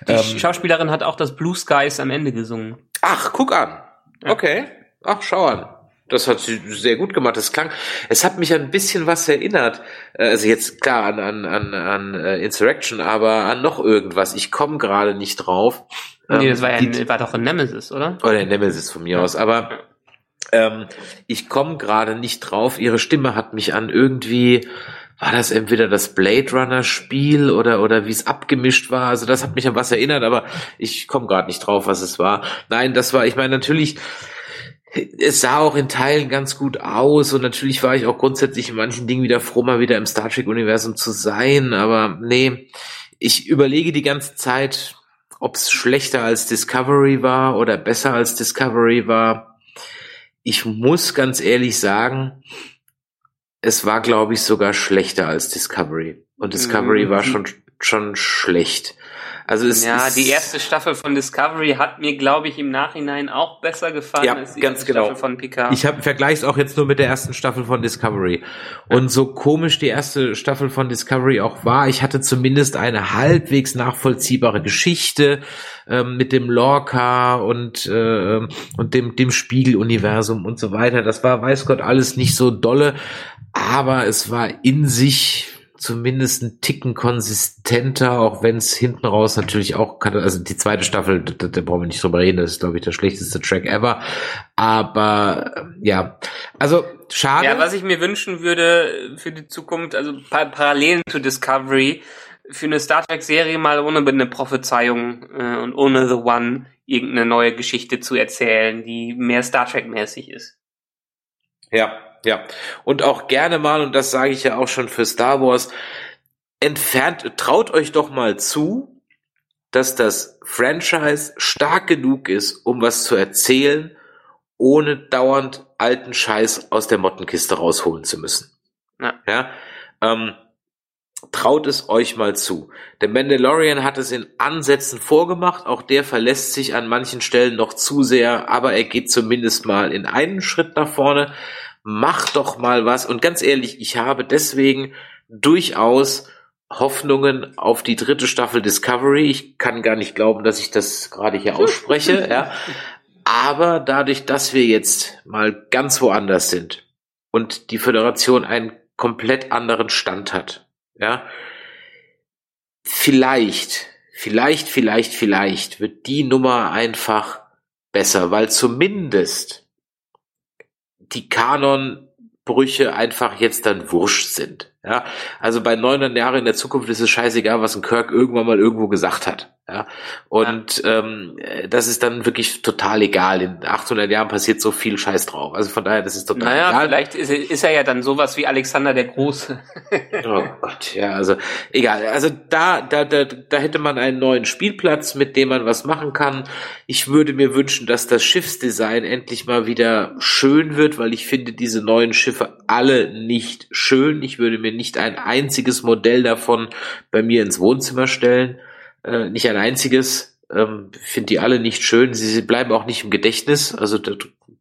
Die Ähm, Schauspielerin hat auch das Blue Skies am Ende gesungen. Ach, guck an. Okay. Ach, schau an. Das hat sie sehr gut gemacht. Das klang, es hat mich an ein bisschen was erinnert. Äh, Also jetzt klar an, an, an, an äh, Insurrection, aber an noch irgendwas. Ich komme gerade nicht drauf. nee, Ähm, das war ja die- ein, war doch ein Nemesis, oder? oder Nemesis von mir aus, aber ähm, ich komme gerade nicht drauf. Ihre Stimme hat mich an irgendwie, war das entweder das Blade Runner Spiel oder oder wie es abgemischt war. Also das hat mich an was erinnert, aber ich komme gerade nicht drauf, was es war. Nein, das war, ich meine natürlich. Es sah auch in Teilen ganz gut aus und natürlich war ich auch grundsätzlich in manchen Dingen wieder froh, mal wieder im Star Trek Universum zu sein, aber nee, ich überlege die ganze Zeit, ob es schlechter als Discovery war oder besser als Discovery war. Ich muss ganz ehrlich sagen, es war, glaube ich, sogar schlechter als Discovery. Und Discovery Mhm. war schon, schon schlecht. Also es Ja, ist, die erste Staffel von Discovery hat mir, glaube ich, im Nachhinein auch besser gefallen Ja, als die ganz erste genau. Staffel von Picard. Ich habe vergleich's auch jetzt nur mit der ersten Staffel von Discovery. Und so komisch die erste Staffel von Discovery auch war, ich hatte zumindest eine halbwegs nachvollziehbare Geschichte ähm, mit dem Lorca und äh, und dem dem Spiegeluniversum und so weiter. Das war weiß Gott alles nicht so dolle, aber es war in sich zumindest ein Ticken konsistenter, auch wenn es hinten raus natürlich auch, also die zweite Staffel, da, da brauchen wir nicht drüber reden, das ist, glaube ich, der schlechteste Track ever. Aber ähm, ja, also schade. Ja, was ich mir wünschen würde für die Zukunft, also pa Parallelen zu Discovery, für eine Star Trek-Serie mal ohne eine Prophezeiung äh, und ohne The One irgendeine neue Geschichte zu erzählen, die mehr Star Trek-mäßig ist. Ja, ja. Und auch gerne mal, und das sage ich ja auch schon für Star Wars, entfernt, traut euch doch mal zu, dass das Franchise stark genug ist, um was zu erzählen, ohne dauernd alten Scheiß aus der Mottenkiste rausholen zu müssen. Ja. ja? Ähm, traut es euch mal zu. Der Mandalorian hat es in Ansätzen vorgemacht, auch der verlässt sich an manchen Stellen noch zu sehr, aber er geht zumindest mal in einen Schritt nach vorne. Macht doch mal was. Und ganz ehrlich, ich habe deswegen durchaus Hoffnungen auf die dritte Staffel Discovery. Ich kann gar nicht glauben, dass ich das gerade hier ausspreche, ja. Aber dadurch, dass wir jetzt mal ganz woanders sind und die Föderation einen komplett anderen Stand hat, ja, vielleicht, vielleicht, vielleicht, vielleicht wird die Nummer einfach besser, weil zumindest die Kanonbrüche einfach jetzt dann wurscht sind. Ja, also bei 900 Jahren in der Zukunft ist es scheißegal, was ein Kirk irgendwann mal irgendwo gesagt hat. Ja, und ja. Ähm, das ist dann wirklich total egal. In 800 Jahren passiert so viel Scheiß drauf. Also von daher, das ist total naja, egal. Vielleicht ist, ist er ja dann sowas wie Alexander der Große. oh Gott, ja, also egal. Also da, da, da, da hätte man einen neuen Spielplatz, mit dem man was machen kann. Ich würde mir wünschen, dass das Schiffsdesign endlich mal wieder schön wird, weil ich finde diese neuen Schiffe alle nicht schön. Ich würde mir nicht ein einziges Modell davon bei mir ins Wohnzimmer stellen. Äh, nicht ein einziges. Ähm, Finde die alle nicht schön. Sie bleiben auch nicht im Gedächtnis. Also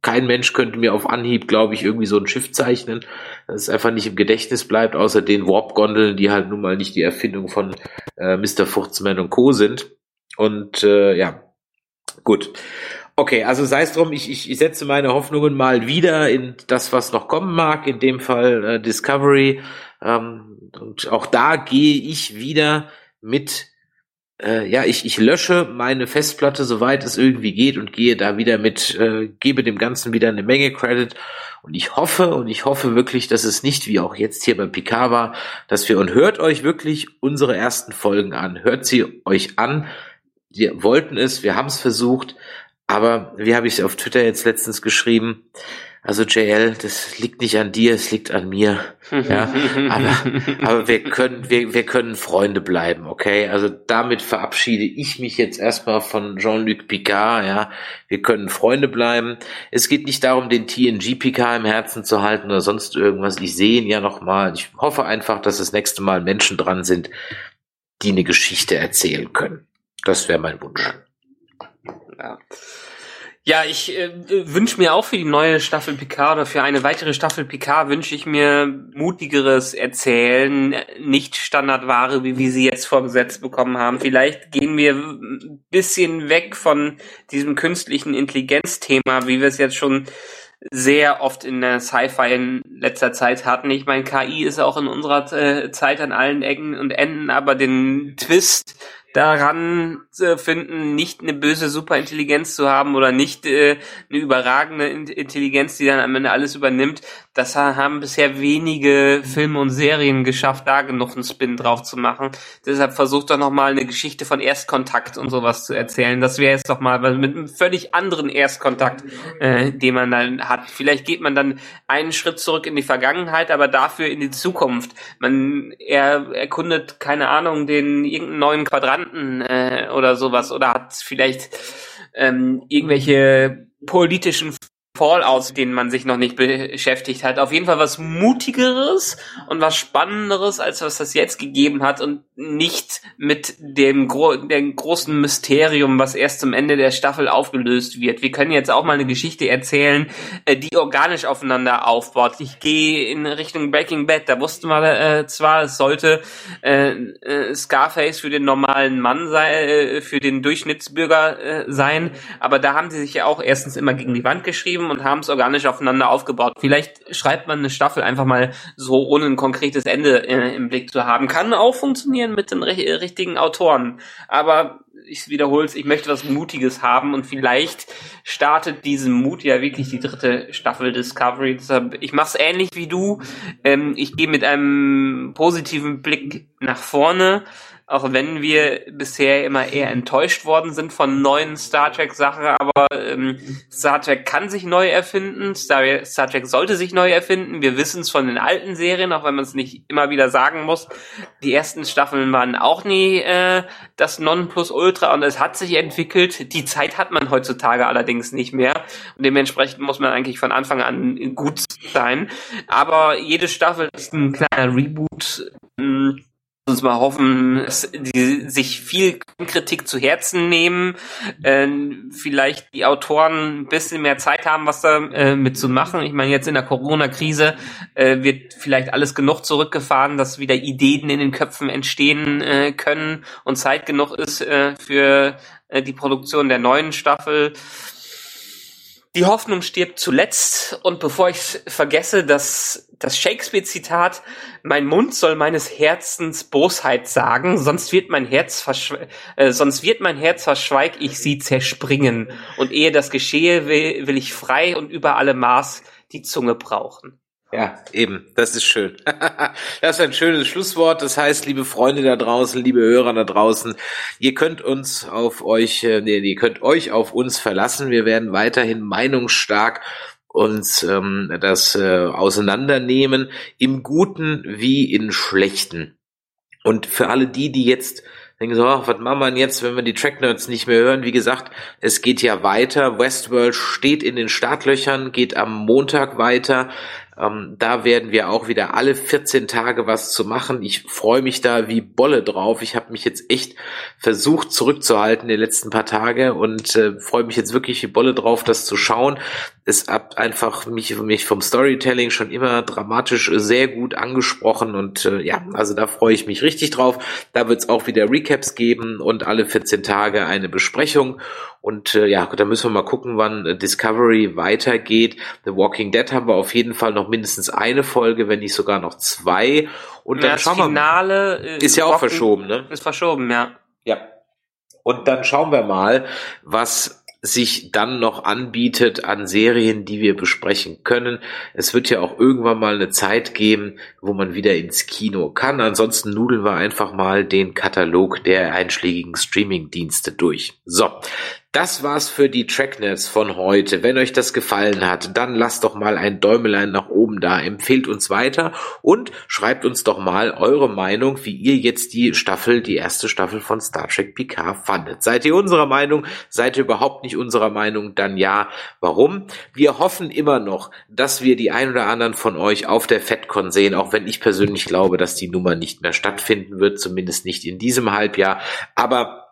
kein Mensch könnte mir auf Anhieb, glaube ich, irgendwie so ein Schiff zeichnen, dass es einfach nicht im Gedächtnis bleibt, außer den Warp-Gondeln, die halt nun mal nicht die Erfindung von äh, Mr. Furzman und Co. sind. Und äh, ja, gut. Okay, also sei es drum, ich, ich, ich setze meine Hoffnungen mal wieder in das, was noch kommen mag, in dem Fall äh, Discovery. Ähm, und auch da gehe ich wieder mit, äh, ja, ich, ich lösche meine Festplatte, soweit es irgendwie geht, und gehe da wieder mit, äh, gebe dem Ganzen wieder eine Menge Credit. Und ich hoffe, und ich hoffe wirklich, dass es nicht wie auch jetzt hier beim Picard war, dass wir, und hört euch wirklich unsere ersten Folgen an, hört sie euch an. Wir wollten es, wir haben es versucht, aber wie habe ich es auf Twitter jetzt letztens geschrieben? Also JL, das liegt nicht an dir, es liegt an mir. Ja, aber, aber wir können, wir, wir können Freunde bleiben, okay? Also damit verabschiede ich mich jetzt erstmal von Jean-Luc Picard, ja. Wir können Freunde bleiben. Es geht nicht darum, den TNG Picard im Herzen zu halten oder sonst irgendwas. Ich sehe ihn ja nochmal. Ich hoffe einfach, dass das nächste Mal Menschen dran sind, die eine Geschichte erzählen können. Das wäre mein Wunsch. Ja. Ja, ich äh, wünsche mir auch für die neue Staffel Picard oder für eine weitere Staffel Picard wünsche ich mir mutigeres Erzählen, nicht Standardware, wie wir sie jetzt vorgesetzt bekommen haben. Vielleicht gehen wir ein bisschen weg von diesem künstlichen Intelligenzthema, wie wir es jetzt schon sehr oft in der Sci-Fi in letzter Zeit hatten. Ich meine, KI ist auch in unserer äh, Zeit an allen Ecken und Enden, aber den Twist daran zu finden, nicht eine böse Superintelligenz zu haben oder nicht äh, eine überragende Intelligenz, die dann am Ende alles übernimmt. Das haben bisher wenige Filme und Serien geschafft, da genug einen Spin drauf zu machen. Deshalb versucht doch nochmal eine Geschichte von Erstkontakt und sowas zu erzählen. Das wäre jetzt doch mal mit einem völlig anderen Erstkontakt, äh, den man dann hat. Vielleicht geht man dann einen Schritt zurück in die Vergangenheit, aber dafür in die Zukunft. Man er erkundet keine Ahnung den irgendeinen neuen Quadranten äh, oder sowas oder hat vielleicht ähm, irgendwelche politischen Fallouts, denen man sich noch nicht beschäftigt hat. Auf jeden Fall was Mutigeres und was Spannenderes, als was das jetzt gegeben hat und nicht mit dem, gro dem großen Mysterium, was erst zum Ende der Staffel aufgelöst wird. Wir können jetzt auch mal eine Geschichte erzählen, äh, die organisch aufeinander aufbaut. Ich gehe in Richtung Breaking Bad. Da wussten wir äh, zwar, es sollte äh, äh, Scarface für den normalen Mann sein, äh, für den Durchschnittsbürger sein, aber da haben sie sich ja auch erstens immer gegen die Wand geschrieben und haben es organisch aufeinander aufgebaut. Vielleicht schreibt man eine Staffel einfach mal so, ohne ein konkretes Ende äh, im Blick zu haben. Kann auch funktionieren mit den richtigen Autoren. Aber ich wiederhole es, ich möchte was Mutiges haben und vielleicht startet diesen Mut ja wirklich die dritte Staffel Discovery. Deshalb, ich mache es ähnlich wie du. Ähm, ich gehe mit einem positiven Blick nach vorne auch wenn wir bisher immer eher enttäuscht worden sind von neuen Star Trek Sachen, aber ähm, Star Trek kann sich neu erfinden, Star, Star Trek sollte sich neu erfinden. Wir wissen es von den alten Serien, auch wenn man es nicht immer wieder sagen muss. Die ersten Staffeln waren auch nie äh, das Nonplusultra und es hat sich entwickelt. Die Zeit hat man heutzutage allerdings nicht mehr und dementsprechend muss man eigentlich von Anfang an gut sein. Aber jede Staffel ist ein kleiner Reboot. Ähm, uns mal hoffen, dass die sich viel Kritik zu Herzen nehmen, äh, vielleicht die Autoren ein bisschen mehr Zeit haben, was da äh, mitzumachen. Ich meine, jetzt in der Corona-Krise äh, wird vielleicht alles genug zurückgefahren, dass wieder Ideen in den Köpfen entstehen äh, können und Zeit genug ist äh, für äh, die Produktion der neuen Staffel. Die Hoffnung stirbt zuletzt und bevor ich vergesse, dass das Shakespeare-Zitat, mein Mund soll meines Herzens Bosheit sagen, sonst wird mein Herz äh, sonst wird mein Herz verschweig ich sie zerspringen. Und ehe das geschehe, will, will ich frei und über alle Maß die Zunge brauchen. Ja, eben, das ist schön. das ist ein schönes Schlusswort. Das heißt, liebe Freunde da draußen, liebe Hörer da draußen, ihr könnt uns auf euch, äh, nee, ihr könnt euch auf uns verlassen. Wir werden weiterhin meinungsstark uns ähm, das äh, auseinandernehmen, im Guten wie in Schlechten. Und für alle die, die jetzt denken so, ach, was machen wir jetzt, wenn wir die Tracknerds nicht mehr hören? Wie gesagt, es geht ja weiter. Westworld steht in den Startlöchern, geht am Montag weiter. Ähm, da werden wir auch wieder alle 14 Tage was zu machen. Ich freue mich da wie Bolle drauf. Ich habe mich jetzt echt versucht zurückzuhalten die letzten paar Tage und äh, freue mich jetzt wirklich wie Bolle drauf, das zu schauen. Es hat einfach mich, mich vom Storytelling schon immer dramatisch sehr gut angesprochen und äh, ja, also da freue ich mich richtig drauf. Da wird es auch wieder Recaps geben und alle 14 Tage eine Besprechung. Und äh, ja, da müssen wir mal gucken, wann äh, Discovery weitergeht. The Walking Dead haben wir auf jeden Fall noch mindestens eine Folge, wenn nicht sogar noch zwei. Und dann das schauen wir Finale mal. Ist ja auch Walking- verschoben, ne? Ist verschoben, ja. Ja. Und dann schauen wir mal, was sich dann noch anbietet an Serien, die wir besprechen können. Es wird ja auch irgendwann mal eine Zeit geben, wo man wieder ins Kino kann. Ansonsten nudeln wir einfach mal den Katalog der einschlägigen Streaming-Dienste durch. So. Das war's für die Tracknets von heute. Wenn euch das gefallen hat, dann lasst doch mal ein Däumelein nach oben da, empfehlt uns weiter und schreibt uns doch mal eure Meinung, wie ihr jetzt die Staffel, die erste Staffel von Star Trek Picard fandet. Seid ihr unserer Meinung? Seid ihr überhaupt nicht unserer Meinung? Dann ja. Warum? Wir hoffen immer noch, dass wir die ein oder anderen von euch auf der FedCon sehen, auch wenn ich persönlich glaube, dass die Nummer nicht mehr stattfinden wird, zumindest nicht in diesem Halbjahr. Aber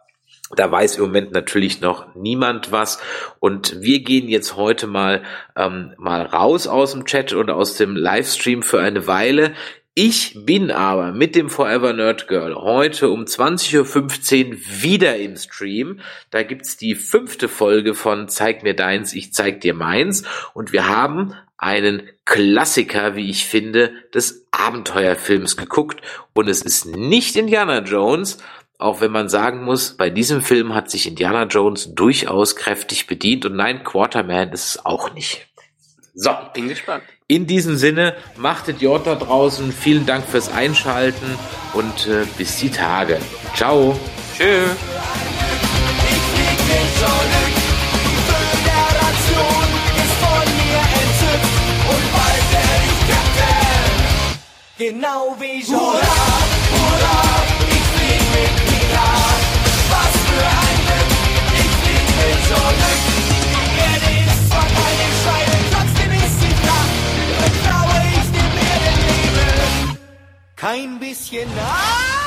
da weiß im Moment natürlich noch niemand was. Und wir gehen jetzt heute mal, ähm, mal raus aus dem Chat und aus dem Livestream für eine Weile. Ich bin aber mit dem Forever Nerd Girl heute um 20.15 Uhr wieder im Stream. Da gibt's die fünfte Folge von Zeig mir deins, ich zeig dir meins. Und wir haben einen Klassiker, wie ich finde, des Abenteuerfilms geguckt. Und es ist nicht Indiana Jones, auch wenn man sagen muss, bei diesem Film hat sich Indiana Jones durchaus kräftig bedient und nein, Quarterman ist es auch nicht. So, Bin gespannt. in diesem Sinne, machtet Jod da draußen. Vielen Dank fürs Einschalten und äh, bis die Tage. Ciao. Tschö. Ich flieg nicht Kein bisschen. Ah!